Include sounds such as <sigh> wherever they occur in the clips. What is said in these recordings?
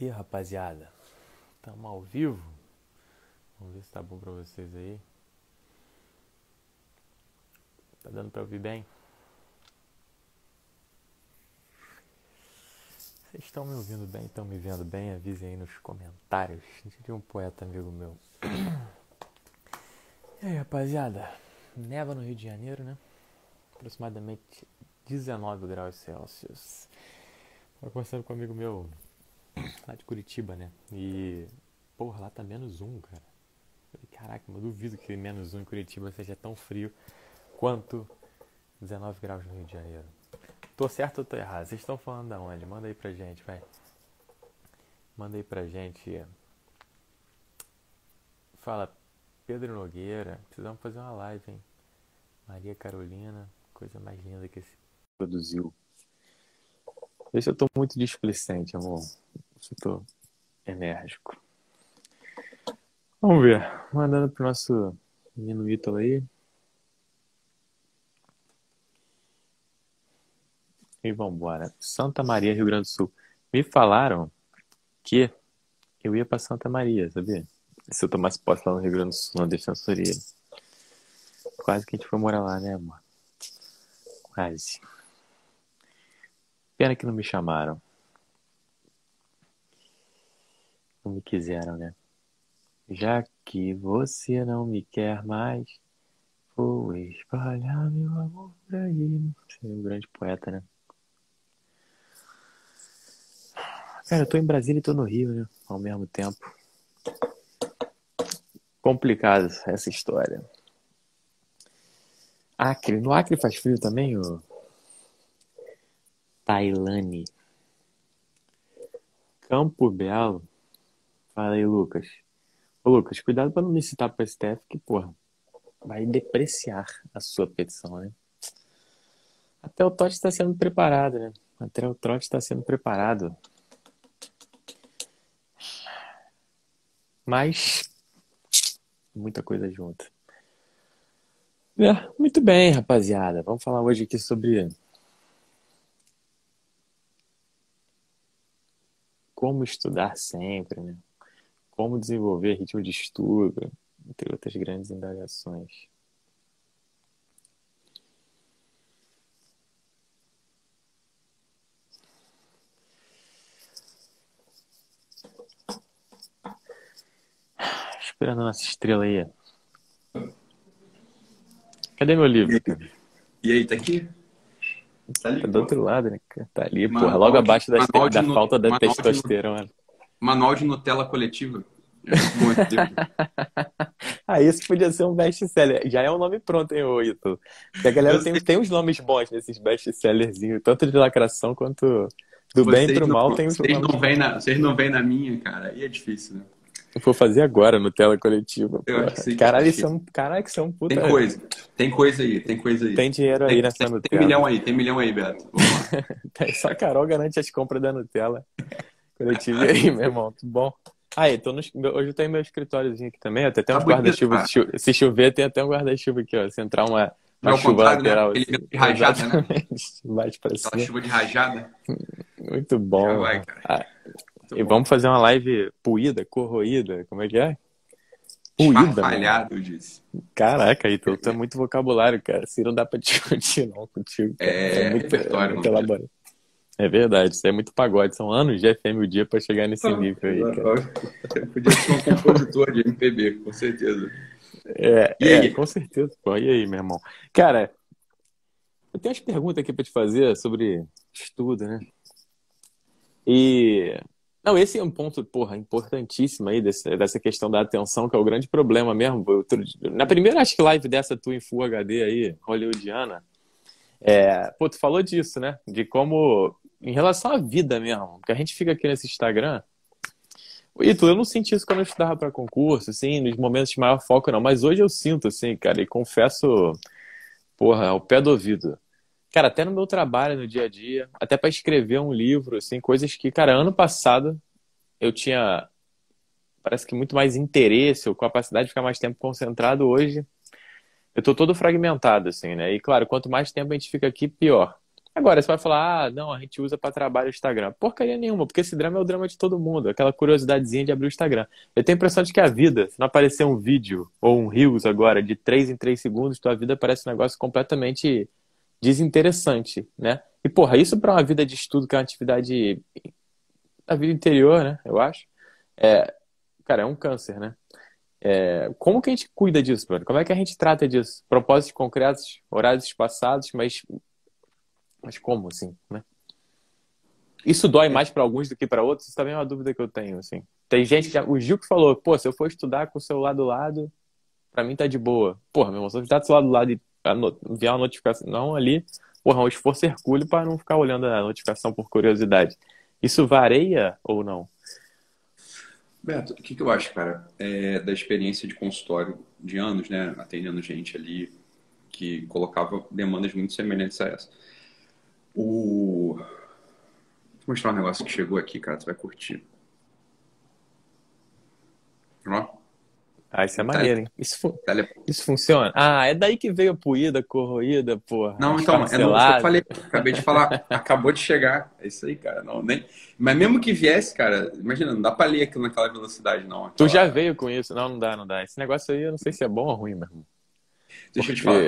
E rapaziada, estamos ao vivo? Vamos ver se tá bom pra vocês aí. Tá dando pra ouvir bem? Vocês estão me ouvindo bem? Estão me vendo bem? Avisem aí nos comentários. Diria um poeta amigo meu. E aí, rapaziada? Neva no Rio de Janeiro, né? Aproximadamente 19 graus Celsius. Tava conversando com um amigo meu lá de Curitiba, né? E, porra, lá tá menos um, cara. Falei, caraca, eu duvido que menos um em Curitiba seja tão frio quanto 19 graus no Rio de Janeiro. Tô certo ou tô errado? Vocês estão falando da onde? Manda aí pra gente, vai. Manda aí pra gente. Fala, Pedro Nogueira. Precisamos fazer uma live, hein? Maria Carolina, coisa mais linda que esse produziu. Se eu tô muito displicente, amor. Eu tô enérgico. Vamos ver. Mandando pro nosso menino Ítalo aí. E vambora. Santa Maria, Rio Grande do Sul. Me falaram que eu ia pra Santa Maria, sabia? Se eu tomasse posse lá no Rio Grande do Sul, na defensoria. Quase que a gente foi morar lá, né, amor? Quase. Pena que não me chamaram. Não me quiseram, né? Já que você não me quer mais, vou espalhar meu amor por aí. Você é um grande poeta, né? Cara, eu tô em Brasília e tô no Rio, né? Ao mesmo tempo. Complicado essa história. Acre. No Acre faz frio também, ô? Tailane. Campo Belo. Fala aí, Lucas. Ô, Lucas, cuidado pra não me citar pro STF, que, porra, vai depreciar a sua petição, né? Até o Totti está sendo preparado, né? Até o trote está sendo preparado. Mas muita coisa junto. É, muito bem, rapaziada. Vamos falar hoje aqui sobre como estudar sempre, né? Como desenvolver ritmo de estudo, entre outras grandes indagações. Esperando a nossa estrela aí. Cadê meu livro? E aí, tá aqui? Tá, ali, tá do outro lado, né? Tá ali, porra, logo abaixo da, da falta da testosterona. Manual de Nutella coletiva. <laughs> ah, isso podia ser um best-seller. Já é um nome pronto, hein, ô Ito? Porque a galera tem, tem uns nomes bons nesses best-sellerzinhos, tanto de lacração quanto do vocês bem pro mal. Não, tem vocês, não vêm na, vocês não vêm na minha, cara, aí é difícil, né? Eu vou fazer agora no tela coletiva. Eu acho que caralho, são, caralho, são puta. Tem coisa. Tem coisa aí, tem coisa aí. Tem dinheiro aí tem, nessa tem, Nutella. Tem milhão aí, tem milhão aí, Beto. <laughs> Só a Carol garante as compras da Nutella coletiva aí, meu irmão. Tudo bom? Aí, tô no, hoje eu tenho meu escritóriozinho aqui também. Até tem uns tá guarda-chuva. Se chover, tem até um guarda-chuva aqui, ó. Se entrar uma, uma chuva né? lateral. Né? Aquele de rajada, né? Bate pra Aquela chuva de rajada. Muito bom. Vai, ah, e bom. vamos fazer uma live puída, corroída, como é que é? Puída. Falhado, eu disse. Caraca, tu, tu é muito vocabulário, cara. Se não dá pra <laughs> discutir não contigo. É, é muito, é muito elaborado. É verdade, isso é muito pagode. São anos de FM o dia pra chegar nesse ah, nível aí, cara. <laughs> Podia ser um compositor de MPB, com certeza. É, e aí? É, com certeza. Pô, e aí, meu irmão? Cara, eu tenho umas perguntas aqui pra te fazer sobre estudo, né? E não, esse é um ponto, porra, importantíssimo aí desse, dessa questão da atenção, que é o grande problema mesmo. na primeira, acho que live dessa tua em Full HD aí, hollywoodiana, é, pô, tu falou disso, né? De como, em relação à vida mesmo, que a gente fica aqui nesse Instagram. Tu, eu não senti isso quando eu estudava para concurso, assim, nos momentos de maior foco, não. Mas hoje eu sinto, assim, cara, e confesso, porra, ao pé do ouvido. Cara, até no meu trabalho, no dia a dia, até para escrever um livro, assim, coisas que, cara, ano passado eu tinha, parece que muito mais interesse ou capacidade de ficar mais tempo concentrado. Hoje eu tô todo fragmentado, assim, né? E, claro, quanto mais tempo a gente fica aqui, pior. Agora, você vai falar, ah, não, a gente usa para trabalho o Instagram. Porcaria nenhuma, porque esse drama é o drama de todo mundo, aquela curiosidadezinha de abrir o Instagram. Eu tenho a impressão de que a vida, se não aparecer um vídeo ou um Reels agora de 3 em 3 segundos, tua vida parece um negócio completamente desinteressante, né? E, porra, isso para uma vida de estudo, que é uma atividade da vida interior, né? Eu acho. É, cara, é um câncer, né? É, como que a gente cuida disso, Bruno? Como é que a gente trata disso? Propósitos concretos, horários espaçados, mas mas como, assim, né? Isso dói mais para alguns do que para outros? Isso também é uma dúvida que eu tenho, assim. Tem gente que já... O Gil que falou, pô, se eu for estudar com o celular do lado, para mim tá de boa. Porra, meu irmão, se eu estudar do celular do lado e enviar uma notificação não ali, porra, é um esforço hercúleo para não ficar olhando a notificação por curiosidade. Isso varia ou não? Beto, o que, que eu acho, cara, é, da experiência de consultório de anos, né, atendendo gente ali que colocava demandas muito semelhantes a essa. O... Vou mostrar um negócio que chegou aqui, cara. Tu vai curtir. Ó. Ah, isso é maneiro, hein? Isso, fu... isso funciona? Ah, é daí que veio a poída, corroída, porra. Não, então, é no, eu falei, acabei de falar, acabou de chegar. É isso aí, cara. Não, nem... Mas mesmo que viesse, cara, imagina, não dá pra ler aquilo naquela velocidade, não. Aquela... Tu já veio com isso? Não, não dá, não dá. Esse negócio aí eu não sei se é bom ou ruim, meu irmão. Deixa eu te falar.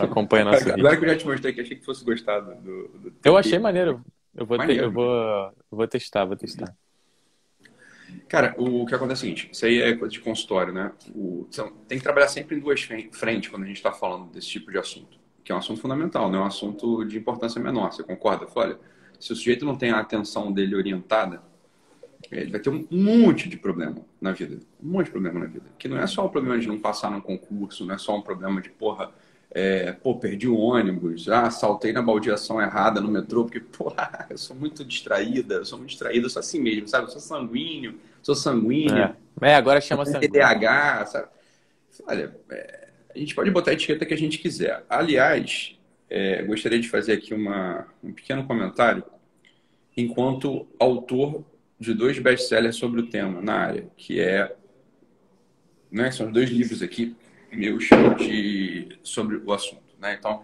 Acompanha nosso Agora vídeo. que eu já te mostrei que achei que fosse gostar do. do eu achei maneiro. Eu vou, maneiro. Eu vou, vou testar, vou testar. Cara, o que acontece é o seguinte: isso aí é coisa de consultório, né? O, tem que trabalhar sempre em duas frentes quando a gente está falando desse tipo de assunto, que é um assunto fundamental, não é um assunto de importância menor. Você concorda? Olha, se o sujeito não tem a atenção dele orientada, ele vai ter um monte de problema na vida. Um monte de problema na vida. Que não é só o problema de não passar num concurso, não é só um problema de, porra, é, pô, perdi o ônibus, ah, saltei na baldeação errada no metrô, porque, porra, <laughs> eu sou muito distraída, eu sou muito distraída, eu sou assim mesmo, sabe? Eu sou sanguíneo, sou sanguíneo. É, é agora chama sanguíneo. TDAH, sabe? Olha, é, a gente pode botar a etiqueta que a gente quiser. Aliás, é, gostaria de fazer aqui uma, um pequeno comentário enquanto autor de dois best-sellers sobre o tema na área, que é né, são dois livros aqui meus de sobre o assunto, né? Então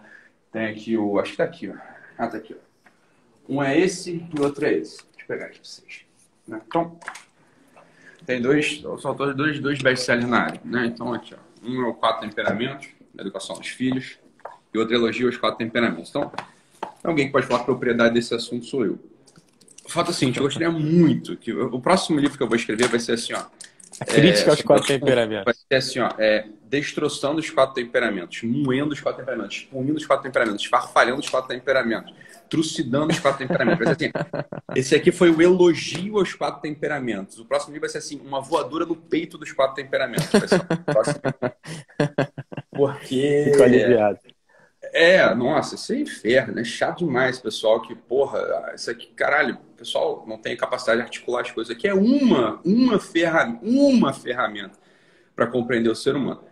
tem aqui o acho que tá aqui, ó. Ah, tá aqui, ó. Um é esse e o outro é esse. Deixa eu pegar aqui pra vocês. Né? Então tem dois, são dois dois best-sellers na área, né? Então aqui, ó. Um é o Quatro Temperamentos, Educação dos Filhos, e outro elogio aos Quatro Temperamentos. Então, alguém que pode falar propriedade desse assunto sou eu. O fato é assim, eu gostaria muito que o próximo livro que eu vou escrever vai ser assim, ó. A crítica é, aos quatro temperamentos. Vai ser assim, ó, é, destroçando os quatro temperamentos, moendo os quatro temperamentos, punindo os quatro temperamentos, farfalhando os quatro temperamentos, trucidando os quatro temperamentos. Vai ser assim, esse aqui foi o elogio aos quatro temperamentos. O próximo livro vai ser assim, uma voadora no peito dos quatro temperamentos. Porque... Fico aliviado. É, nossa, isso é inferno, é chato demais, pessoal, que, porra, isso aqui, caralho, pessoal não tem capacidade de articular as coisas. Aqui é uma, uma, ferramenta, uma ferramenta para compreender o ser humano.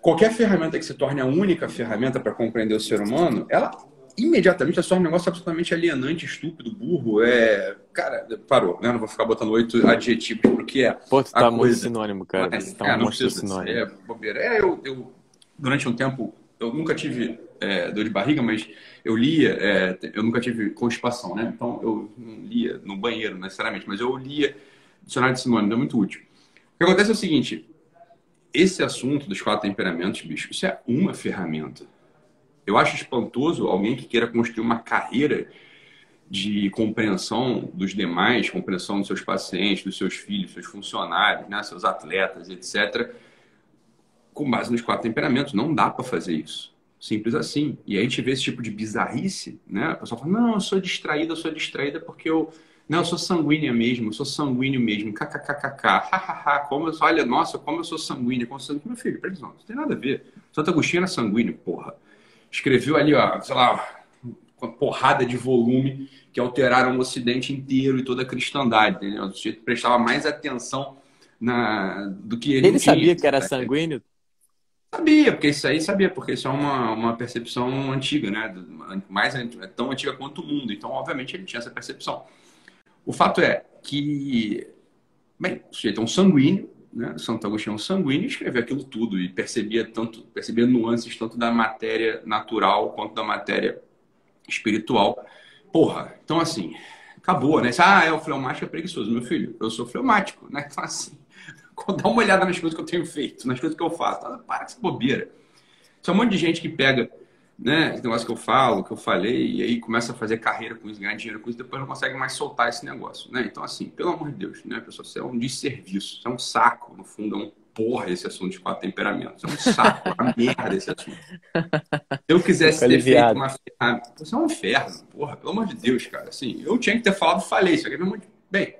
Qualquer ferramenta que se torne a única ferramenta para compreender o ser humano, ela imediatamente se torna um negócio absolutamente alienante, estúpido, burro. É. Cara, parou, né? Não vou ficar botando oito adjetivos pro que é. Pô, tu tá coisa. muito sinônimo, cara. Mas, tá é, um sinônimo. É, bobeira. É, eu, eu, durante um tempo, eu nunca tive é, dor de barriga, mas eu lia, é, eu nunca tive constipação, né? Então eu não lia no banheiro necessariamente, mas eu lia dicionário de sinônimo, é muito útil. O que acontece é o seguinte: esse assunto dos quatro temperamentos, bicho, isso é uma ferramenta. Eu acho espantoso alguém que queira construir uma carreira de compreensão dos demais, compreensão dos seus pacientes, dos seus filhos, seus funcionários, né, seus atletas, etc com base nos quatro temperamentos. Não dá para fazer isso. Simples assim. E aí a gente vê esse tipo de bizarrice, né? A pessoa fala, não, eu sou distraída, eu sou distraída porque eu... Não, eu sou sanguínea mesmo, eu sou sanguíneo mesmo, kkkk, hahaha, como eu sou, olha, nossa, como eu sou sanguínea, como eu sou sanguíneo. Meu filho, peraí, não, não tem nada a ver. Santo Agostinho era sanguíneo, porra. Escreveu ali, ó, sei lá, uma porrada de volume que alteraram o Ocidente inteiro e toda a cristandade, entendeu? O sujeito prestava mais atenção na, do que ele Ele sabia que era sanguíneo? Sabia, porque isso aí sabia, porque isso é uma, uma percepção antiga, né? Mais é tão antiga quanto o mundo. Então, obviamente, ele tinha essa percepção. O fato é que, bem, o sujeito é um sanguíneo, né? Santo Agostinho é um sanguíneo, escreveu aquilo tudo e percebia tanto, percebia nuances tanto da matéria natural quanto da matéria espiritual. Porra, então assim, acabou, né? Ah, é o fleumático é preguiçoso. Meu filho, eu sou fleumático, né? <laughs> Então assim, <laughs> dá uma olhada nas coisas que eu tenho feito, nas coisas que eu faço. Para com essa bobeira. Isso é um monte de gente que pega né, esse negócio que eu falo, que eu falei, e aí começa a fazer carreira com isso, ganhar dinheiro com isso, depois não consegue mais soltar esse negócio, né? Então, assim, pelo amor de Deus, né, pessoal, isso é um desserviço, isso é um saco, no fundo, é um porra esse assunto de quatro temperamentos, é um saco, é uma <laughs> merda esse assunto. Se eu quisesse ter feito uma ferramenta, isso é um inferno, porra, pelo amor de Deus, cara, assim, eu tinha que ter falado, falei, isso aqui é muito... Bem,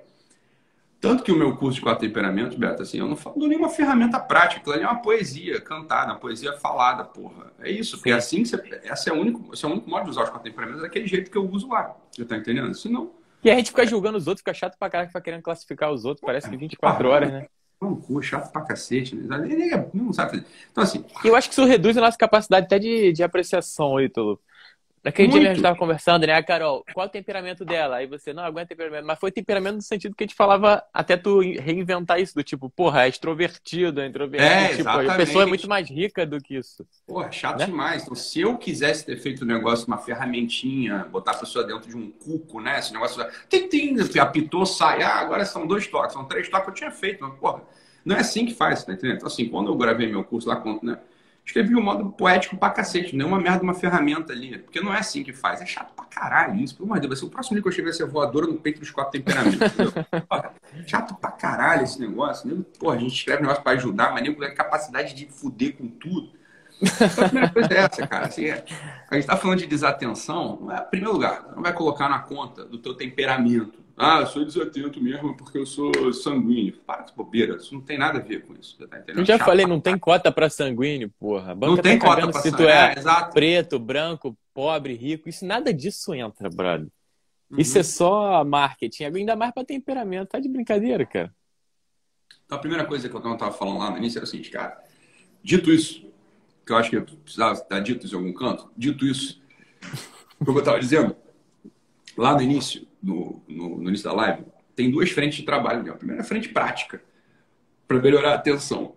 tanto que o meu curso de quatro temperamentos, Beto, assim, eu não falo nenhuma ferramenta prática, ali é uma poesia cantada, uma poesia falada, porra. É isso, porque é assim que você. Esse é o único, esse é o único modo de usar os quatro temperamentos, é daquele jeito que eu uso lá. Você tá entendendo? Senão. E a gente fica julgando os outros, fica chato pra caralho, fica querendo classificar os outros, parece que 24 horas, né? Um cu, chato pra cacete, né? Ele não sabe fazer. Então, assim. Eu acho que isso reduz a nossa capacidade até de, de apreciação, Ítalo. Naquele Muito. dia a gente estava conversando, né, Carol? Qual é o temperamento dela? Aí você, não, aguenta temperamento. Mas foi temperamento no sentido que a gente falava, até tu reinventar isso, do tipo, porra, é extrovertido, é introvertido. É, tipo, a pessoa é muito mais rica do que isso. Porra, chato né? demais. Então, se eu quisesse ter feito um negócio, uma ferramentinha, botar a pessoa dentro de um cuco, né? Esse negócio, tem, tem, apitou, sai. Ah, agora são dois toques, são três toques, eu tinha feito. Mas, porra, não é assim que faz, tá entendendo? Então, assim, quando eu gravei meu curso lá, né? Escrevi um modo poético pra cacete, nenhuma merda, uma ferramenta ali. Porque não é assim que faz. É chato pra caralho isso. Pelo amor de Deus, o próximo livro que eu escrever vai ser voadora no peito dos quatro temperamentos. <laughs> chato pra caralho esse negócio. Né? Porra, a gente escreve um negócio pra ajudar, mas nem com capacidade de fuder com tudo. Então, a primeira coisa é essa, cara. Assim, é, a gente tá falando de desatenção, não é, em primeiro lugar, não vai colocar na conta do teu temperamento ah, eu sou desatento mesmo porque eu sou sanguíneo. Para de bobeira, isso não tem nada a ver com isso. Tá eu já Chato falei, não tem cota para sanguíneo, porra. Banca não tem tá cota pra se tu é, é preto, branco, pobre, rico. Isso nada disso entra, brother. Uhum. Isso é só marketing, ainda mais para temperamento. Tá de brincadeira, cara. Então, a primeira coisa que eu estava falando lá no início era o seguinte, cara. Dito isso, que eu acho que eu precisava estar dito isso em algum canto, dito isso, o que eu estava dizendo, lá no início, no, no, no, início da live, tem duas frentes de trabalho. Né? A primeira é a frente prática, para melhorar a atenção.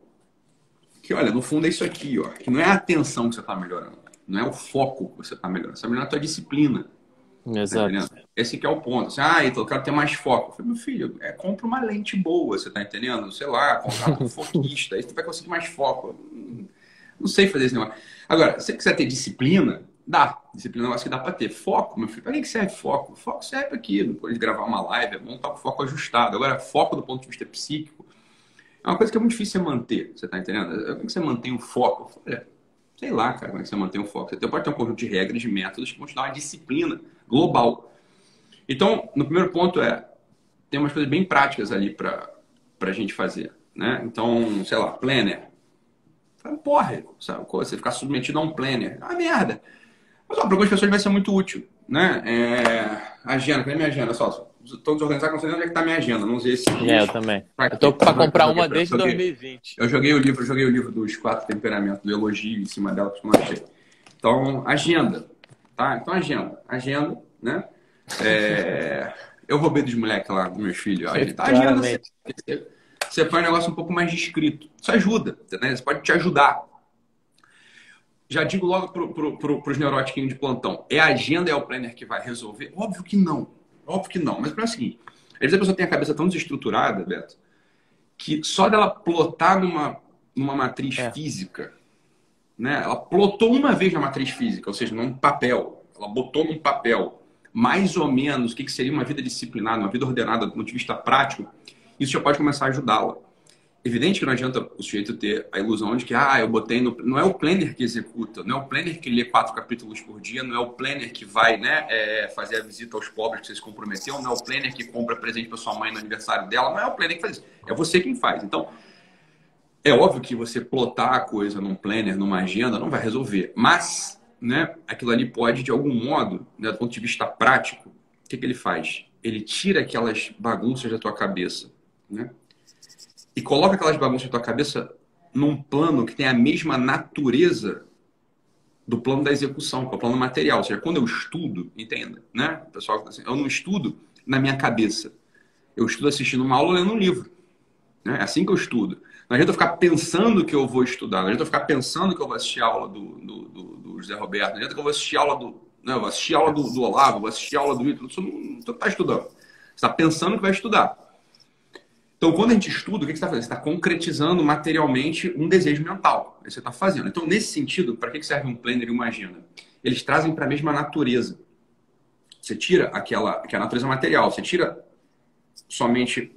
Que, olha, no fundo é isso aqui, ó, que não é a atenção que você está melhorando, não é o foco que você está melhorando, você está melhorando a tua disciplina. Tá Exato. Tá Esse que é o ponto. Assim, ah, então eu quero ter mais foco. Eu falei, meu filho, é, compra uma lente boa, você tá entendendo? Sei lá, comprar um <laughs> foquista, aí você vai conseguir mais foco. Não sei fazer esse negócio. Agora, se você quiser ter disciplina, Dá. Disciplina eu acho que dá para ter. Foco, meu filho. Para que serve foco? Foco serve aqui, depois de gravar uma live, é bom estar com o foco ajustado. Agora, foco do ponto de vista psíquico é uma coisa que é muito difícil você manter. Você está entendendo? Como é que você mantém o foco? Olha, sei lá, cara, como é que você mantém o foco. Você pode ter um conjunto de regras, de métodos que vão te dar uma disciplina global. Então, no primeiro ponto é, tem umas coisas bem práticas ali para a gente fazer. Né? Então, sei lá, planner. Porra, sabe? Você ficar submetido a um planner. É uma merda. Mas ó, para algumas pessoas vai ser muito útil. Né? É... Agenda, cadê minha agenda? Só, todos organizados, não sei onde é que está minha agenda. Não usei esse. É, eu também. Pra eu tô para comprar uma desde eu joguei, 2020. Eu joguei o livro, eu joguei o livro dos quatro temperamentos, do elogio em cima dela, que eu não achei. Então, agenda. Tá? Então, agenda. Agenda, né? É... <laughs> eu roubei dos moleques lá, dos meus filhos. Tá, agenda, você, você põe um negócio um pouco mais descrito. Isso ajuda, né? Isso pode te ajudar já digo logo para pro, pro, os neuróticos de plantão, é a agenda, é o planner que vai resolver? Óbvio que não. Óbvio que não. Mas para o seguinte, às vezes a pessoa tem a cabeça tão desestruturada, Beto, que só dela plotar numa, numa matriz é. física, né? Ela plotou uma vez na matriz física, ou seja, num papel. Ela botou num papel mais ou menos o que seria uma vida disciplinada, uma vida ordenada do ponto de vista prático, isso já pode começar a ajudá-la evidente que não adianta o sujeito ter a ilusão de que, ah, eu botei no. Não é o planner que executa, não é o planner que lê quatro capítulos por dia, não é o planner que vai né, é, fazer a visita aos pobres que você se comprometeu, não é o planner que compra presente para sua mãe no aniversário dela, não é o planner que faz isso. É você quem faz. Então, é óbvio que você plotar a coisa num planner, numa agenda, não vai resolver. Mas, né, aquilo ali pode, de algum modo, né, do ponto de vista prático, o que, que ele faz? Ele tira aquelas bagunças da tua cabeça. Né? E coloca aquelas bagunças na tua cabeça num plano que tem a mesma natureza do plano da execução, que é o plano material. Ou seja, quando eu estudo, entenda, né? Pessoal, assim, eu não estudo na minha cabeça. Eu estudo assistindo uma aula lendo um livro. Né? É assim que eu estudo. Não adianta eu ficar pensando que eu vou estudar, não adianta eu ficar pensando que eu vou assistir a aula do, do, do, do José Roberto, não adianta que eu vou assistir a aula do, Né? Eu vou assistir a aula do, do Olavo, vou assistir a aula do Ítalo. Você não está estudando. Você está pensando que vai estudar. Então, quando a gente estuda, o que você está fazendo? Você está concretizando materialmente um desejo mental. Você está fazendo. Então, nesse sentido, para que serve um planner e uma agenda? Eles trazem para a mesma natureza. Você tira aquela, que é a natureza material, você tira somente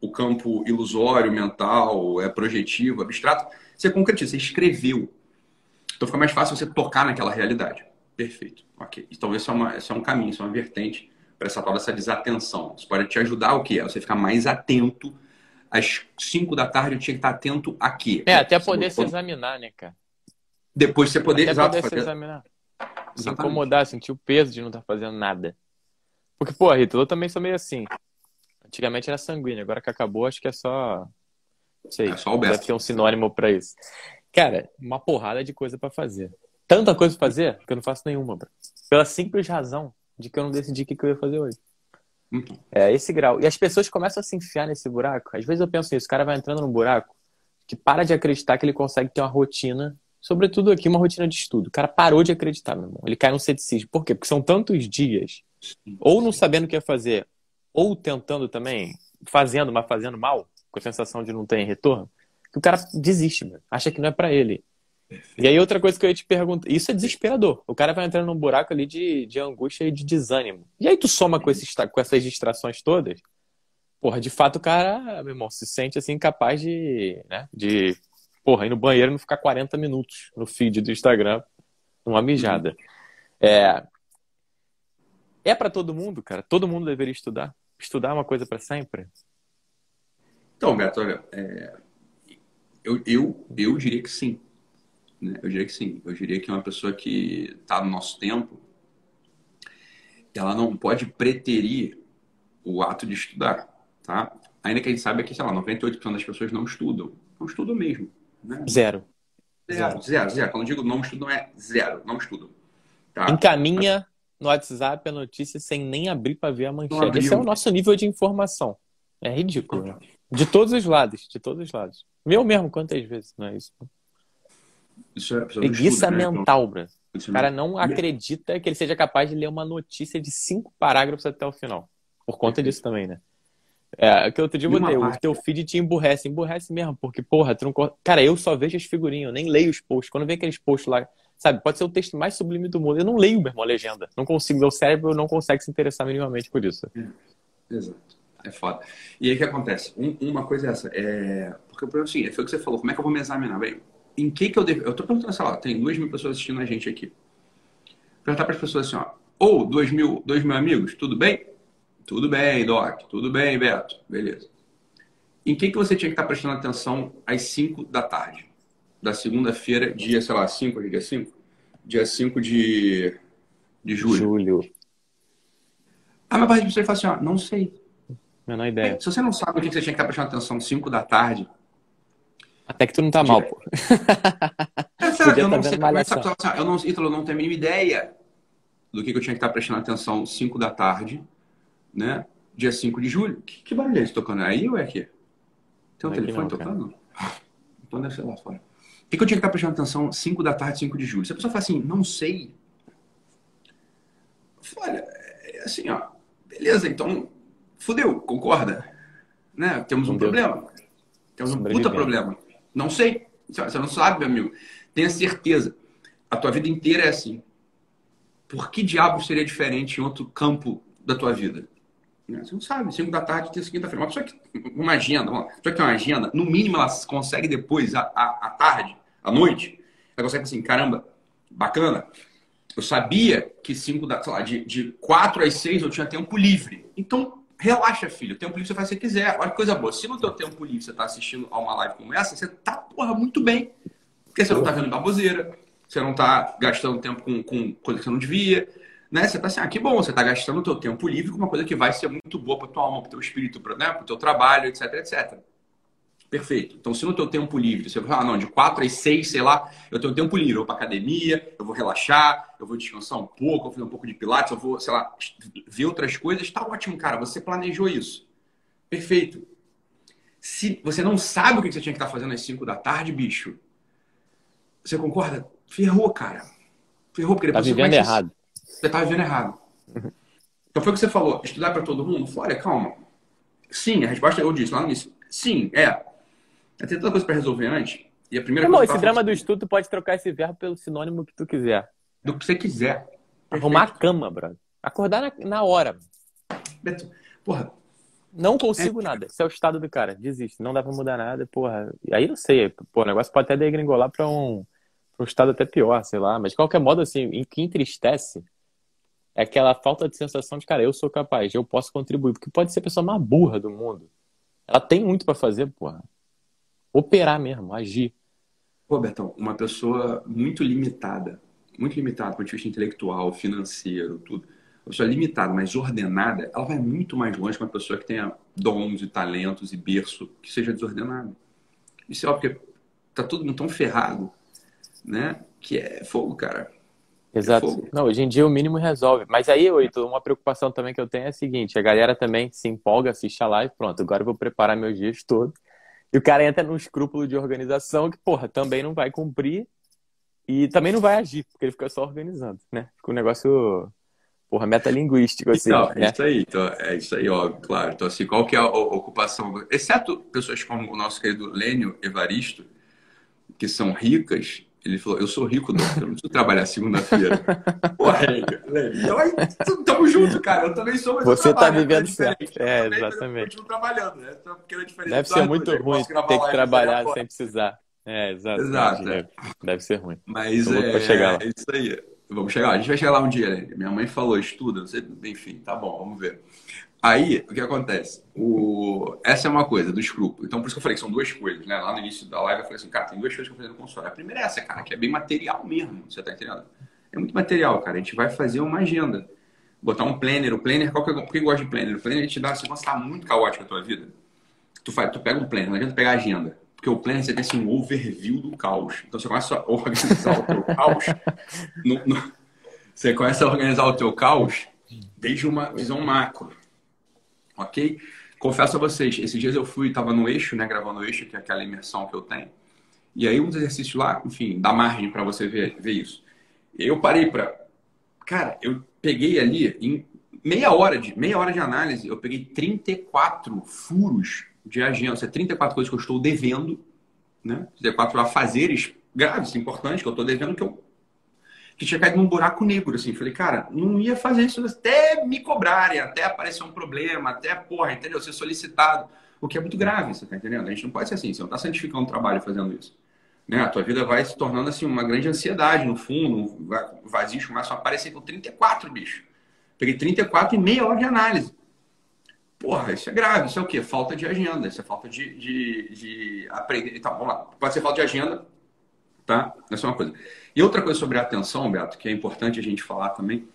o campo ilusório, mental, é projetivo, abstrato, você concretiza, você escreveu. Então fica mais fácil você tocar naquela realidade. Perfeito. Ok. Então esse é, uma, esse é um caminho, isso é uma vertente para essa tal dessa desatenção. Isso pode te ajudar o que é? Você ficar mais atento. Às 5 da tarde eu tinha que estar atento a quê? É, até poder se examinar, né, cara? Depois você poder, até exato, poder fazer... se examinar. Exatamente. Se incomodar, sentir o peso de não estar fazendo nada. Porque, pô, Rita, eu também sou meio assim. Antigamente era sanguíneo, agora que acabou, acho que é só. Não sei. É só o deve ter um sinônimo para isso. Cara, uma porrada de coisa para fazer. Tanta coisa pra fazer que eu não faço nenhuma, bro. Pela simples razão de que eu não decidi o que, eu ia fazer hoje. Uhum. É esse grau. E as pessoas começam a se enfiar nesse buraco. Às vezes eu penso nisso, o cara vai entrando num buraco que para de acreditar que ele consegue ter uma rotina, sobretudo aqui, uma rotina de estudo. O cara parou de acreditar, meu irmão. Ele cai num ceticismo. Por quê? Porque são tantos dias, ou não sabendo o que ia fazer, ou tentando também, fazendo, mas fazendo mal, com a sensação de não ter retorno, que o cara desiste, mano. acha que não é para ele. E aí outra coisa que eu ia te perguntar, isso é desesperador. O cara vai entrando num buraco ali de, de angústia e de desânimo. E aí tu soma com, esses, com essas distrações todas, porra, de fato o cara, meu irmão, se sente assim capaz de, né, de, porra, ir no banheiro e não ficar 40 minutos no feed do Instagram, numa mijada. É, é para todo mundo, cara? Todo mundo deveria estudar? Estudar é uma coisa para sempre? Então, Beto, olha, é, eu, eu, eu diria que sim. Né? Eu diria que sim. Eu diria que uma pessoa que está no nosso tempo, ela não pode preterir o ato de estudar, tá? Ainda que a gente saiba que, sei lá, 98% das pessoas não estudam. Não estudam mesmo. Né? Zero. Zero, zero, zero. Quando eu digo não estudam, é zero. Não estudam. Tá? Encaminha no WhatsApp a notícia sem nem abrir para ver a manchete. Esse é o nosso nível de informação. É ridículo. Né? De todos os lados, de todos os lados. Meu mesmo, quantas vezes, não é isso? Isso é Preguiça estudo, né? mental, né? O cara não acredita que ele seja capaz de ler uma notícia de cinco parágrafos até o final. Por conta disso também, né? É, que outro dia eu botei, o teu feed te emburrece, emburrece mesmo, porque, porra, tu não... Cara, eu só vejo as figurinhas, eu nem leio os posts. Quando vem aqueles posts lá, sabe, pode ser o texto mais sublime do mundo. Eu não leio, mesmo, a legenda. Não consigo, meu cérebro não consegue se interessar minimamente por isso. É, exato. É foda. E aí o que acontece? Um, uma coisa é essa, é... Porque o problema é o seguinte, foi o que você falou, como é que eu vou me examinar? Bem, em que que eu devo... Eu tô perguntando, sei lá, tem duas mil pessoas assistindo a gente aqui. Perguntar para as pessoas assim, ó, ou oh, dois mil, dois mil amigos, tudo bem? Tudo bem, Doc. Tudo bem, Beto. Beleza. Em que que você tinha que estar prestando atenção às 5 da tarde? Da segunda-feira, dia, sei lá, 5, dia 5? Dia 5 de, de julho. Julho. A minha parte de pessoas fala assim, ó, não sei. Menor ideia. Se você não sabe o que você tinha que estar prestando atenção às 5 da tarde, até que tu não tá mal, pô. <laughs> É sério, eu não sei. Como é que eu não, Ítalo, não tenho a mínima ideia do que, que eu tinha que estar prestando atenção 5 da tarde, né? Dia 5 de julho. Que, que barulho é esse tocando? É aí ou é aqui? Tem um não telefone não, tocando? Então deve ser lá fora. O que, que eu tinha que estar prestando atenção 5 da tarde, 5 de julho? Se a pessoa fala assim, não sei. Olha, é assim, ó. Beleza, então, fudeu, concorda? Né? Temos um problema. Temos um puta problema. Não sei. Você não sabe, meu amigo. Tenha certeza. A tua vida inteira é assim. Por que diabo seria diferente em outro campo da tua vida? Você não sabe. 5 da tarde, terça, quinta-feira. Uma pessoa que uma agenda, uma pessoa que tem uma agenda, no mínimo ela consegue depois, à, à, à tarde, à noite, ela consegue assim, caramba, bacana. Eu sabia que 5 da, sei lá, de, de 4 às 6 eu tinha tempo livre. Então, Relaxa, filho. Tempo livre você faz o que você quiser. Olha que coisa boa. Se no teu tempo livre você está assistindo a uma live como essa, você tá, porra, muito bem. Porque você não está vendo baboseira, você não está gastando tempo com, com coisa que você não devia. Né? Você está assim, ah, que bom, você está gastando o teu tempo livre com uma coisa que vai ser muito boa para tua alma, para teu espírito, para né? o teu trabalho, etc, etc. Perfeito. Então, se no teu tempo livre, você vai ah, não, de 4 às 6, sei lá, eu tenho tempo livre, eu vou para academia, eu vou relaxar, eu vou descansar um pouco, eu vou fazer um pouco de pilates, eu vou, sei lá, ver outras coisas, tá ótimo, cara, você planejou isso. Perfeito. Se você não sabe o que você tinha que estar fazendo às 5 da tarde, bicho, você concorda? Ferrou, cara. Ferrou, porque depois tá vivendo você errado. Você tá vivendo errado. <laughs> Então foi o que você falou, estudar para todo mundo? Falei, olha, calma. Sim, a resposta eu disse lá no início. Sim, é. Tem tanta coisa para resolver antes. E a primeira Irmão, coisa esse drama do estudo, tu pode trocar esse verbo pelo sinônimo que tu quiser. Do que você quiser. Arrumar a cama, brother. Acordar na, na hora. Beto, porra. Não consigo é... nada. Esse é o estado do cara. Desiste. Não dá pra mudar nada, porra. Aí não sei. Pô, o negócio pode até degringolar pra um, pra um estado até pior, sei lá. Mas de qualquer modo, assim, em que entristece é aquela falta de sensação de, cara, eu sou capaz, eu posso contribuir. Porque pode ser a pessoa mais burra do mundo. Ela tem muito para fazer, porra. Operar mesmo, agir. Pô, Betão, uma pessoa muito limitada, muito limitada do ponto de vista intelectual, financeiro, tudo. Uma pessoa limitada, mas ordenada, ela vai muito mais longe que uma pessoa que tenha dons e talentos e berço que seja desordenada. Isso é óbvio porque tá todo mundo tão ferrado, né? Que é fogo, cara. Exato. É Não, hoje em dia o mínimo resolve. Mas aí, Oito, uma preocupação também que eu tenho é a seguinte: a galera também se empolga, assiste a live, pronto, agora eu vou preparar meus dias todos. E o cara entra num escrúpulo de organização que, porra, também não vai cumprir e também não vai agir, porque ele fica só organizando, né? Fica um negócio, porra, metalinguístico, assim. Então, né? é isso aí, então, é isso aí, óbvio, claro. Então, assim, qual que é a ocupação? Exceto pessoas como o nosso querido Lênio Evaristo, que são ricas, ele falou, eu sou rico, não, eu não preciso trabalhar segunda-feira. <laughs> Porra, então, tamo junto, cara. Eu também sou, mas Você tá vivendo certo. É, exatamente. Eu trabalhando, né? Então, Deve ser muito ruim ter que trabalhar sem precisar. É, exato. Exato. Deve, é. deve ser ruim. Mas é, chegar lá. é isso aí. Vamos chegar lá. A gente vai chegar lá um dia, né? Minha mãe falou, estuda, você... enfim, tá bom, vamos ver. Aí, o que acontece? O... Essa é uma coisa do escrúpulo. Então, por isso que eu falei que são duas coisas, né? Lá no início da live eu falei assim, cara, tem duas coisas que eu fazer no console. A primeira é essa, cara, que é bem material mesmo, você tá entendendo? É muito material, cara. A gente vai fazer uma agenda. Botar um planner. O planner, qual que é... por que eu gosto de planner? O planner te dá, se você tá muito caótico a tua vida, tu, faz, tu pega um planner, não adianta pegar a agenda. Porque o planner, você tem assim, um overview do caos. Então, você começa a organizar o teu caos. No, no... Você começa a organizar o teu caos desde uma visão macro ok? Confesso a vocês, esses dias eu fui, estava no eixo, né, gravando o eixo, que é aquela imersão que eu tenho. E aí um dos exercícios lá, enfim, dá margem para você ver, ver isso. Eu parei para, cara, eu peguei ali em meia hora de meia hora de análise, eu peguei 34 furos de seja, 34 coisas que eu estou devendo, né? 34 afazeres graves, importantes que eu estou devendo que eu que tinha caído num buraco negro, assim. Falei, cara, não ia fazer isso até me cobrarem, até aparecer um problema, até, porra, entendeu? Ser solicitado. O que é muito grave, você tá entendendo? A gente não pode ser assim, você não tá santificando o trabalho fazendo isso. Né? A tua vida vai se tornando, assim, uma grande ansiedade, no fundo, vazios começam a aparecer com 34, bicho. Peguei 34 e meia hora de análise. Porra, isso é grave. Isso é o quê? Falta de agenda. Isso é falta de, de, de aprender. Então, vamos lá. Pode ser falta de agenda, tá? Essa é uma coisa. E outra coisa sobre a atenção, Beto, que é importante a gente falar também,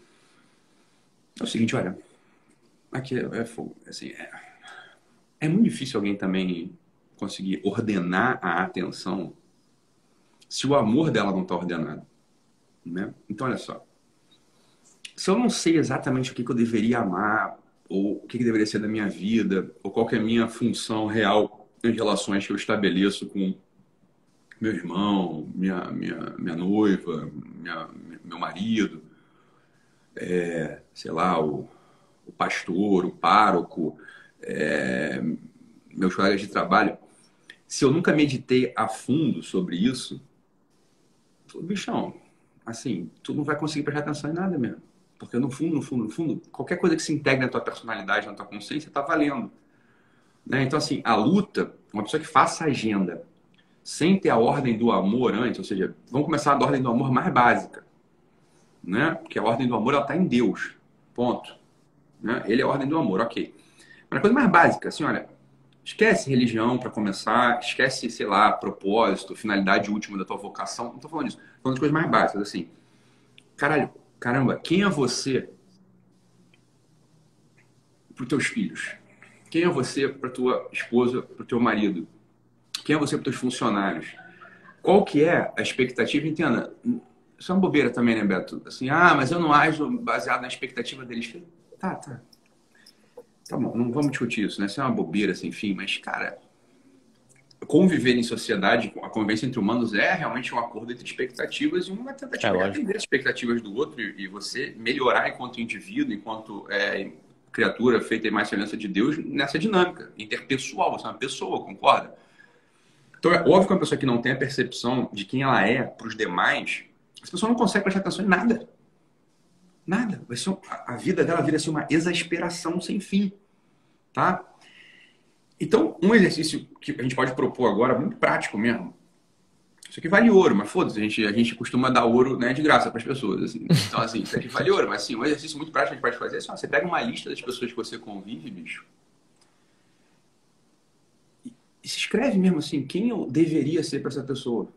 é o seguinte, olha, aqui é, é fogo, assim, é, é muito difícil alguém também conseguir ordenar a atenção se o amor dela não está ordenado, né? Então, olha só, se eu não sei exatamente o que, que eu deveria amar, ou o que, que deveria ser da minha vida, ou qual é a minha função real nas relações que eu estabeleço com meu irmão, minha, minha, minha noiva, minha, meu marido, é, sei lá, o, o, pastor, o pároco, é, meus colegas de trabalho. Se eu nunca meditei a fundo sobre isso, bichão, assim, tu não vai conseguir prestar atenção em nada mesmo. Porque no fundo, no fundo, no fundo, qualquer coisa que se integre na tua personalidade, na tua consciência, está valendo. Né? Então, assim, a luta, uma pessoa que faça agenda sem ter a ordem do amor antes, ou seja, vamos começar da ordem do amor mais básica, né? Porque a ordem do amor ela está em Deus, ponto. Né? Ele é a ordem do amor, ok. Mas a coisa mais básica, assim, olha, esquece religião para começar, esquece, sei lá, propósito, finalidade última da tua vocação, não estou falando disso, estou falando de coisas mais básicas, assim. Caralho, caramba, quem é você para os teus filhos? Quem é você para tua esposa, para o teu marido? Quem é você para os funcionários? Qual que é a expectativa? Entenda, isso é uma bobeira também, né, Beto? Assim, ah, mas eu não ajo baseado na expectativa deles. Tá, tá. Tá bom, não vamos discutir isso, né? Isso é uma bobeira sem fim, mas, cara, conviver em sociedade, a convivência entre humanos é realmente um acordo entre expectativas e uma tentativa é, de atender as expectativas do outro e você melhorar enquanto indivíduo, enquanto é, criatura feita em mais semelhança de Deus nessa dinâmica interpessoal. Você é uma pessoa, concorda? Então, é óbvio que uma pessoa que não tem a percepção de quem ela é para os demais, essa pessoa não consegue prestar atenção em nada. Nada. Vai ser, a vida dela vira assim, uma exasperação sem fim. Tá? Então, um exercício que a gente pode propor agora, muito prático mesmo. Isso aqui vale ouro, mas foda-se, a gente, a gente costuma dar ouro né, de graça para as pessoas. Assim. Então, assim, isso aqui vale ouro, mas assim, um exercício muito prático que a gente pode fazer é assim, ó, você pega uma lista das pessoas que você convive, bicho, se escreve mesmo assim, quem eu deveria ser para essa pessoa?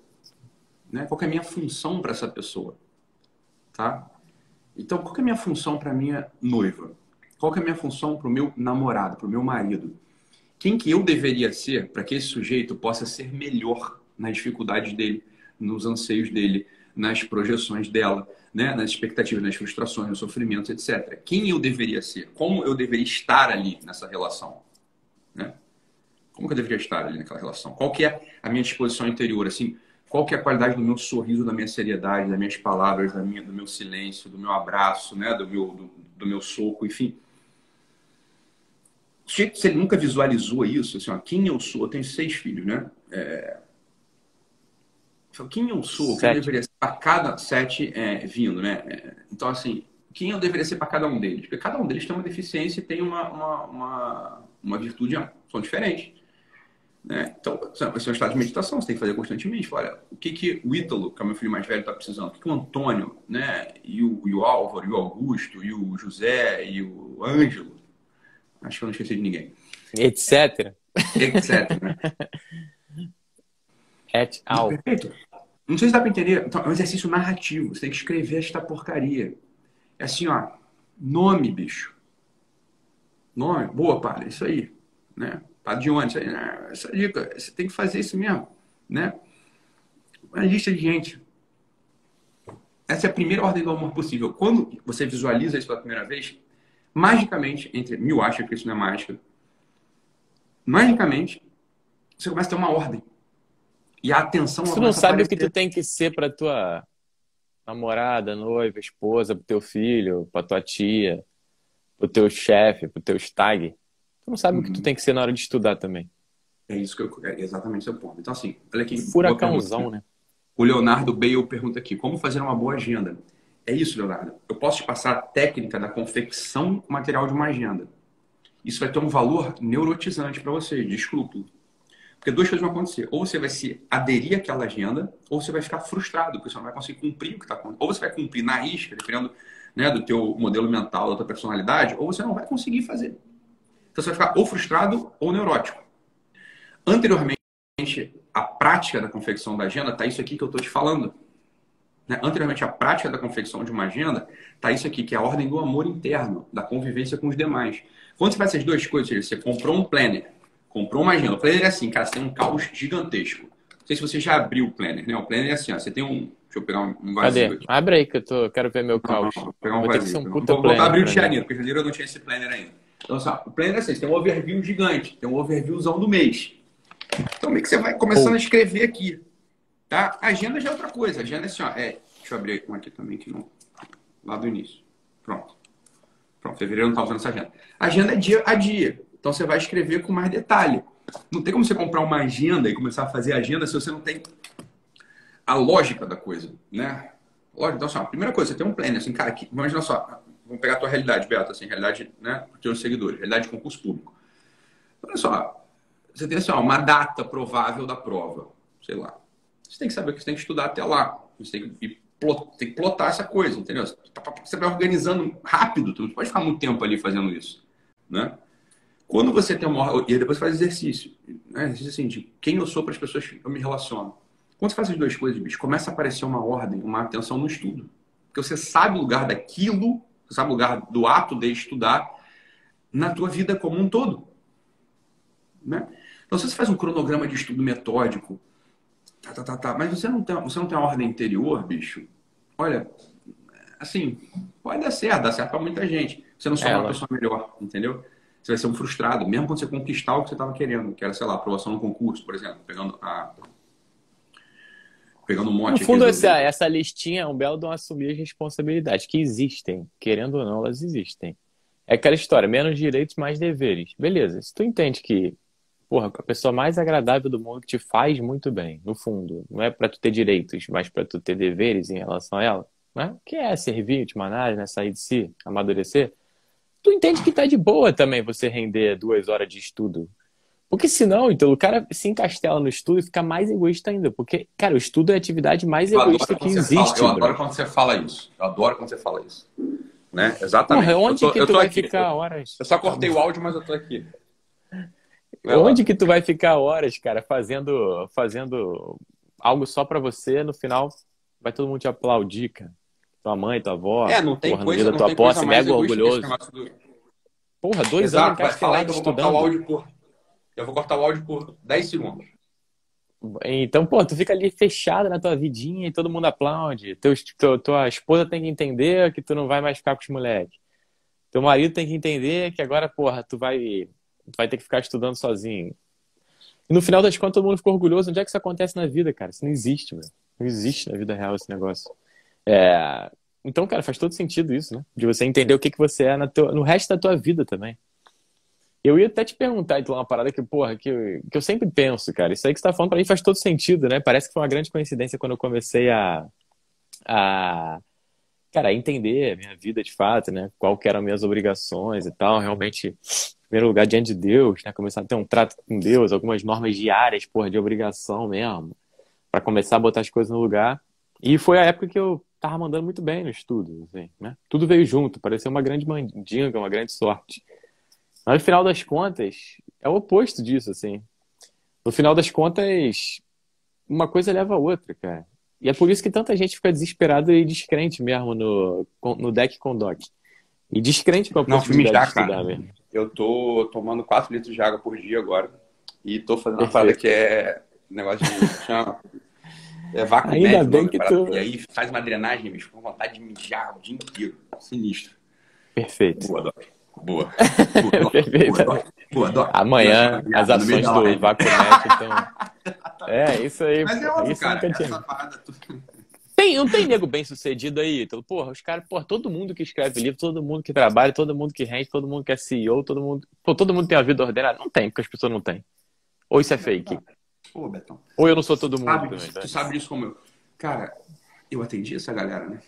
Né? Qual é a minha função para essa pessoa? Tá? Então, qual é a minha função para minha noiva? Qual é a minha função para o meu namorado, para o meu marido? quem que eu deveria ser para que esse sujeito possa ser melhor nas dificuldades dele, nos anseios dele, nas projeções dela, né? nas expectativas, nas frustrações, nos sofrimentos, etc. Quem eu deveria ser? Como eu deveria estar ali nessa relação? Né? Como que eu deveria estar ali naquela relação? Qual que é a minha disposição interior? Assim, qual que é a qualidade do meu sorriso, da minha seriedade, das minhas palavras, da minha, do meu silêncio, do meu abraço, né? do, meu, do, do meu soco, enfim se ele nunca visualizou isso, assim, ó, quem eu sou, eu tenho seis filhos, né? É... Quem eu sou, quem eu deveria ser para cada sete é, vindo, né? É, então, assim, quem eu deveria ser para cada um deles? Porque cada um deles tem uma deficiência e tem uma, uma, uma, uma virtude, são diferentes. Né? Então, esse é um estado de meditação, você tem que fazer constantemente. Olha, o que, que o Ítalo, que é o meu filho mais velho, está precisando? O que, que o Antônio, né? E o, e o Álvaro, e o Augusto, e o José, e o Ângelo Acho que eu não esqueci de ninguém. Etc. Etc. <laughs> Et al. Perfeito. Não sei se dá para entender. Então, é um exercício narrativo. Você tem que escrever esta porcaria. É assim, ó. Nome, bicho. Nome. Boa, padre. Isso aí. Né? Padre de onde? Né? Essa dica. Você tem que fazer isso mesmo. Né? Uma lista de gente. Essa é a primeira ordem do amor possível. Quando você visualiza isso pela primeira vez, magicamente, entre mil achas que isso não é mágica, magicamente, você começa a ter uma ordem. E a atenção... Você não sabe o que tu tem que ser para tua namorada, noiva, esposa, pro teu filho, pra tua tia, pro teu chefe, pro teu stag. Tu não sabe uhum. o que tu uhum. tem que ser na hora de estudar também. É isso que eu, é exatamente o seu ponto. Então, assim, olha aqui. Furacãozão, né? O Leonardo Bale pergunta aqui: como fazer uma boa agenda? É isso, Leonardo. Eu posso te passar a técnica da confecção material de uma agenda. Isso vai ter um valor neurotizante para você, de escrúpulo. Porque duas coisas vão acontecer. Ou você vai se aderir àquela agenda, ou você vai ficar frustrado, porque você não vai conseguir cumprir o que está acontecendo. Ou você vai cumprir na risca, dependendo né, do teu modelo mental, da tua personalidade, ou você não vai conseguir fazer. Então você vai ficar ou frustrado ou neurótico. Anteriormente, a prática da confecção da agenda está isso aqui que eu estou te falando. Né? Anteriormente, a prática da confecção de uma agenda está isso aqui, que é a ordem do amor interno, da convivência com os demais. Quando você faz essas duas coisas, seja, você comprou um planner, comprou uma agenda. O planner é assim, cara, você tem um caos gigantesco. Não sei se você já abriu o planner, né? O planner é assim, ó, você tem um. Deixa eu pegar um, vazio Cadê? aqui. Abre aí que eu tô, quero ver meu caos. Não, não, pegar um Vou vazio. Um vou, vou abrir o janeiro, porque janeiro eu não tinha esse planner ainda. Então, assim, ó, o planner é assim, tem um overview gigante, tem um overviewzão do mês. Então, meio que você vai começando oh. a escrever aqui. Tá? A agenda já é outra coisa. A agenda é assim, ó, é, deixa eu abrir um aqui também, que não, lá do início. Pronto. Pronto, fevereiro não está usando essa agenda. A agenda é dia a dia. Então você vai escrever com mais detalhe. Não tem como você comprar uma agenda e começar a fazer agenda se você não tem a lógica da coisa, né? Lógico, então, assim, a primeira coisa, você tem um planner, assim, cara, que, imagina só, vamos pegar a tua realidade, Beto, assim, realidade, né, os teus seguidores, realidade de concurso público. Olha só, você tem, assim, ó, uma data provável da prova, sei lá. Você tem que saber que você tem que estudar até lá. Você tem que, tem que plotar essa coisa, entendeu? Você vai organizando rápido, tu não pode ficar muito tempo ali fazendo isso, né? Quando você tem uma... E depois faz exercício, né? Exercício assim, de quem eu sou para as pessoas que eu me relaciono. Quando você faz as duas coisas, bicho, começa a aparecer uma ordem, uma atenção no estudo. Porque você sabe o lugar daquilo, sabe o lugar do ato de estudar na tua vida como um todo. Né? Então, se você faz um cronograma de estudo metódico, Tá, tá, tá, tá. Mas você não tem, você não tem uma ordem interior, bicho? Olha, assim, pode dar certo, dá certo para muita gente. Você não só é uma pessoa melhor, entendeu? você vai ser um frustrado, mesmo quando você conquistar o que você estava querendo, que era, sei lá, aprovação no concurso, por exemplo, pegando a. Pegando um monte No fundo, essa, essa listinha é um belo de um assumir as responsabilidades que existem, querendo ou não, elas existem. É aquela história, menos direitos, mais deveres. Beleza, se tu entende que, porra, a pessoa mais agradável do mundo que te faz muito bem, no fundo, não é para tu ter direitos, mas para tu ter deveres em relação a ela, né? que é servir, última análise, né? sair de si, amadurecer, tu entende que tá de boa também você render duas horas de estudo. Porque senão, então, o cara se encastela no estudo e fica mais egoísta ainda. Porque, cara, o estudo é a atividade mais eu egoísta que existe. Fala, eu adoro quando você fala isso. Eu adoro quando você fala isso. Né? Exatamente. Porra, onde tô, que tu vai aqui. ficar horas? Eu só cortei o áudio, mas eu tô aqui. Vai onde lá. que tu vai ficar horas, cara, fazendo, fazendo algo só para você, no final vai todo mundo te aplaudir, cara tua mãe, tua avó, é, não tem porra, coisa, tua posse, mega orgulhoso. Do... Porra, dois Exato, anos encastelado estudando. Áudio por... Eu vou cortar o áudio por 10 segundos. Então, pô, tu fica ali fechado na tua vidinha e todo mundo aplaude. Teu, tua, tua esposa tem que entender que tu não vai mais ficar com os moleques. Teu marido tem que entender que agora, porra, tu vai, tu vai ter que ficar estudando sozinho. E no final das contas, todo mundo ficou orgulhoso. Onde é que isso acontece na vida, cara? Isso não existe, velho. Não existe na vida real esse negócio. É... Então, cara, faz todo sentido isso, né? De você entender o que, que você é no resto da tua vida também. Eu ia até te perguntar, então, uma parada que, porra, que eu, que eu sempre penso, cara. Isso aí que você tá falando pra mim faz todo sentido, né? Parece que foi uma grande coincidência quando eu comecei a. a cara, entender a minha vida de fato, né? Qual que eram minhas obrigações e tal. Realmente, em primeiro lugar, diante de Deus, né? Começar a ter um trato com Deus, algumas normas diárias, porra, de obrigação mesmo. para começar a botar as coisas no lugar. E foi a época que eu tava mandando muito bem no estudo, assim, né? Tudo veio junto, parecia uma grande mandinga, uma grande sorte. Mas no final das contas, é o oposto disso, assim. No final das contas, uma coisa leva a outra, cara. E é por isso que tanta gente fica desesperada e descrente mesmo no, no deck com doc. E descrente com a possibilidade Não, de estudar cara. mesmo. Eu tô tomando 4 litros de água por dia agora. E tô fazendo uma parada que é negócio de chama é vácuo Ainda médio, bem que tu... E aí faz uma drenagem, bicho, com vontade de mijar o dia inteiro. Sinistro. Perfeito. Boa, Doc. Boa. <laughs> Boa, Perfeito. Boa, Boa, Doc. Amanhã, as ações do vácuo então... <laughs> É, isso aí. Mas é óbvio, isso cara. Essa parada... Tem, não tem nego bem sucedido aí, então, porra, os caras, porra, todo mundo que escreve livro, todo mundo que trabalha, todo mundo que rende, todo mundo que é CEO, todo mundo. Pô, todo mundo tem uma vida ordenada. Não tem, porque as pessoas não têm. Ou isso é fake? Pô, Betão. Ou eu não sou todo mundo sabe, também. Tu sabe disso como eu. Cara, eu atendi essa galera, né?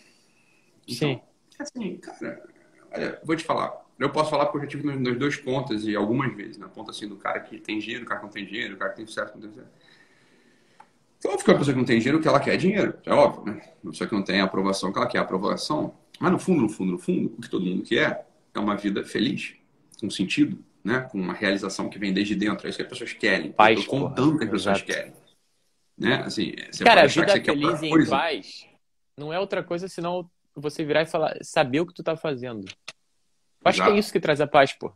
Então, Sim. Assim, cara, olha, vou te falar. Eu posso falar porque eu já tive nas, nas duas pontas e algumas vezes. Na ponta assim do cara que tem dinheiro, o cara que não tem dinheiro, o cara que tem sucesso, não tem sucesso. É óbvio que a pessoa que não tem dinheiro, o que ela quer é dinheiro. É óbvio, né? A pessoa que não tem aprovação, o que ela quer é aprovação. Mas no fundo, no fundo, no fundo, o que todo mundo quer é uma vida feliz, com sentido, né? com uma realização que vem desde dentro. É isso que as pessoas querem. Paz, eu contando que as pessoas Exato. querem. Né? Assim, você Cara, a pode achar vida que você feliz quer e uma em paz não é outra coisa senão você virar e falar, saber o que tu tá fazendo. Eu acho que é Exato. isso que traz a paz, pô.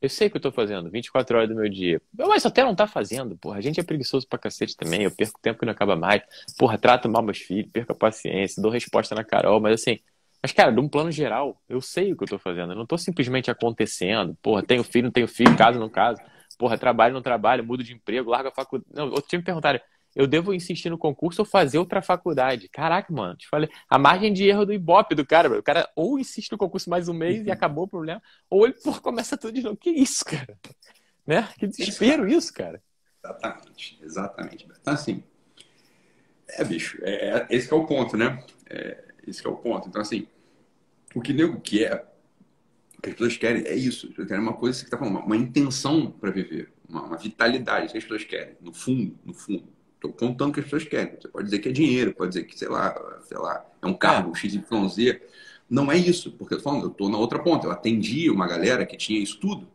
Eu sei o que eu tô fazendo, 24 horas do meu dia. Mas até não tá fazendo, porra. A gente é preguiçoso pra cacete também. Eu perco tempo que não acaba mais. Porra, trato mal meus filhos, perco a paciência, dou resposta na Carol, mas assim. Mas, cara, de um plano geral, eu sei o que eu tô fazendo. Eu não tô simplesmente acontecendo. Porra, tenho filho, não tenho filho, caso, não caso. Porra, trabalho, não trabalho, mudo de emprego, largo a faculdade. Não, outro dia me perguntaram, eu devo insistir no concurso ou fazer outra faculdade? Caraca, mano, te falei. A margem de erro do Ibope do cara, bro. o cara ou insiste no concurso mais um mês e acabou o problema, ou ele porra, começa tudo de novo. Que isso, cara? <laughs> Né? Que desespero isso, cara. Exatamente, exatamente. Então, assim, é, bicho, é, é- esse que é o ponto, né? É, esse que é o ponto. Então, assim, o que nego quer, o que as pessoas querem é isso. Eles querem uma coisa que você tá falando, uma, uma intenção para viver, uma, uma vitalidade, isso que as pessoas querem, no fundo, no fundo. Estou contando o que as pessoas querem. Você pode dizer que é dinheiro, pode dizer que, sei lá, sei lá, é um cargo, XYZ. Não é isso, porque eu tô falando, eu estou na outra ponta. Eu atendi uma galera que tinha isso tudo,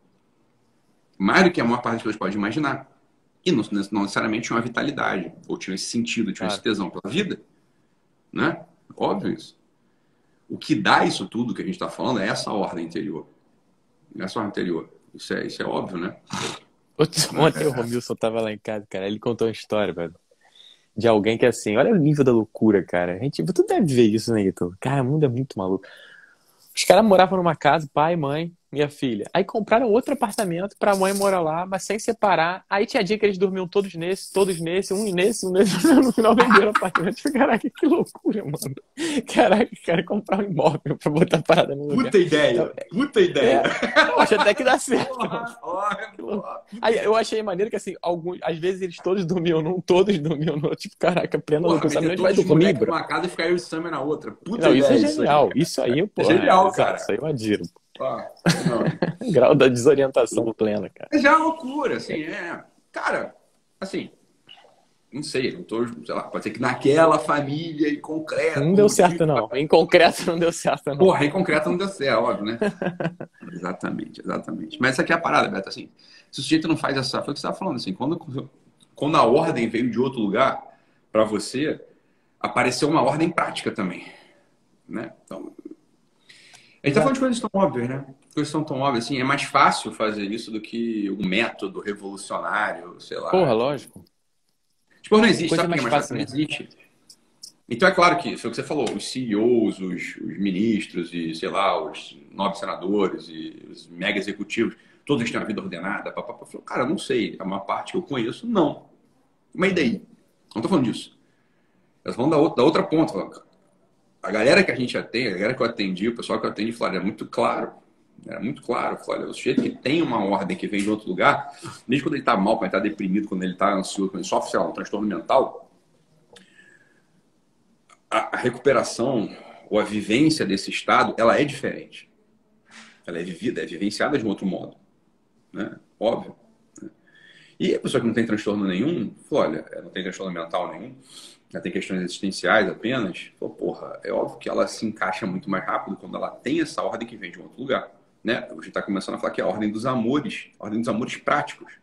mais do que a maior parte das pessoas pode imaginar. E não, não necessariamente tinha uma vitalidade, ou tinha esse sentido, tinha Claro. esse tesão pela vida. Né? Óbvio isso. O que dá isso tudo que a gente está falando é essa ordem interior. Essa ordem interior. Isso é, isso é óbvio, né? Outro- Ontem o Romilson tava lá em casa, cara. Ele contou uma história, velho. De alguém que, assim, olha o nível da loucura, cara. A gente, tu deve ver isso, né, Ito? Cara, o mundo é muito maluco. Os caras moravam numa casa, pai, mãe, minha filha. Aí compraram outro apartamento pra mãe morar lá, mas sem separar. Aí tinha dia que eles dormiam todos nesse, todos nesse, um nesse, um nesse. <laughs> No final venderam o apartamento. <laughs> Caraca, que loucura, mano. Caraca, cara, comprar um imóvel pra botar a parada no lugar. Puta ideia, então, puta ideia. É, eu acho até que dá certo. Aí eu achei maneiro que, assim, alguns, às vezes eles todos dormiam num, todos dormiam no outro. Tipo, caraca, plena loucura. Sabe onde vai dormir, bro? Uma casa e ficar eu e o Sammy na outra. Puta Não, ideia, isso é genial. Isso aí, isso aí pô. É genial, cara. Isso aí eu adiro. Ah, <laughs> Grau da desorientação plena, cara. É já uma loucura, assim, é. Cara, assim, não sei, não tô, sei lá, pode ser que naquela família em concreto. Não deu certo, não. Em concreto não deu certo, não. Porra, em concreto não deu certo, óbvio, né? <laughs> exatamente, exatamente. Mas essa aqui é a parada, Beto, assim. Se o sujeito não faz essa. Foi o que você estava falando, assim, quando, quando a ordem veio de outro lugar para você, apareceu uma ordem prática também. Né? Então, a gente tá falando de coisas tão óbvias, né? Coisas tão, tão óbvias, assim, é mais fácil fazer isso do que um método revolucionário, sei lá. Porra, lógico. Tipo, não existe, Coisa sabe mais, mais fácil, não existe? Então é claro que, foi o que você falou, os CEOs, os, os, ministros e, sei lá, os nove senadores e os mega executivos, todos têm uma vida ordenada, papapá. Eu cara, não sei, é uma parte que eu conheço, não. Mas e daí? Não tô falando disso. Elas vão da outra, da outra ponta, a galera que a gente atende, a galera que eu atendi, o pessoal que eu atendi, falaram, é muito claro. Era muito claro. Falei, o sujeito que tem uma ordem que vem de outro lugar, mesmo quando ele está mal, quando ele está deprimido, quando ele está ansioso, quando ele sofre, sei lá, um transtorno mental, a, a recuperação ou a vivência desse estado, ela é diferente. Ela é vivida, é vivenciada de um outro modo. Né? Óbvio. Né? E a pessoa que não tem transtorno nenhum, falou, olha, não tem transtorno mental nenhum, ela tem questões existenciais apenas, pô, porra, é óbvio que ela se encaixa muito mais rápido quando ela tem essa ordem que vem de um outro lugar. Né? A gente está começando a falar que é a ordem dos amores, a ordem dos amores práticos.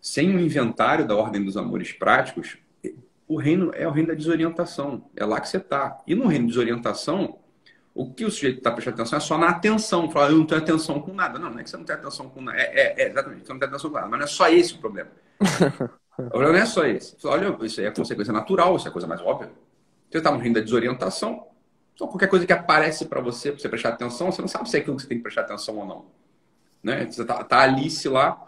Sem o inventário da ordem dos amores práticos, o reino é o reino da desorientação. É lá que você está. E no reino de desorientação, o que o sujeito está prestando atenção é só na atenção. Fala, eu não tenho atenção com nada. Não, não é que você não tem atenção com nada. É, é, é exatamente, você não tem atenção com nada. Mas não é só esse o problema. <laughs> O problema não é só esse. Olha, isso aí é consequência natural, isso é a coisa mais óbvia. Você está morrendo da desorientação. Então, qualquer coisa que aparece para você, para você prestar atenção, você não sabe se é aquilo que você tem que prestar atenção ou não. Né? Você tá, tá Alice lá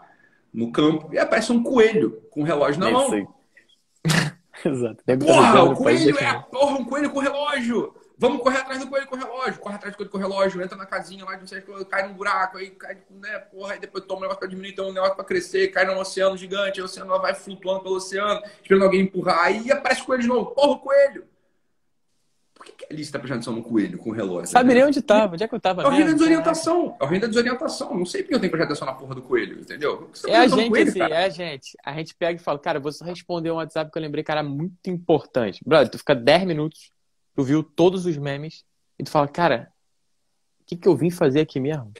no campo e aparece um coelho com um relógio na mão. <laughs> Exato. Porra, o coelho é porra, um coelho com relógio. Vamos correr atrás do coelho com o relógio. Corre atrás do coelho com o relógio, entra na casinha lá, não sei, cai num buraco, aí cai, né, porra, aí depois toma um negócio pra diminuir, tem um negócio pra crescer, cai num oceano gigante, o oceano vai flutuando pelo oceano, esperando alguém empurrar, aí aparece o coelho de novo. Porra, o coelho! Por que, que a Alice está prestando atenção no coelho com o relógio? Sabe nem onde estava, onde é que eu estava? É o reino da desorientação. É o reino da desorientação. Não sei porque eu tenho que prestar atenção na porra do coelho, entendeu? Tá é a gente, coelho, assim, é a gente. A gente pega e fala, cara, vou só responder um WhatsApp que eu lembrei, cara, muito importante. Brother, tu fica 10 minutos, tu viu todos os memes, e tu fala, cara, o que, que eu vim fazer aqui mesmo?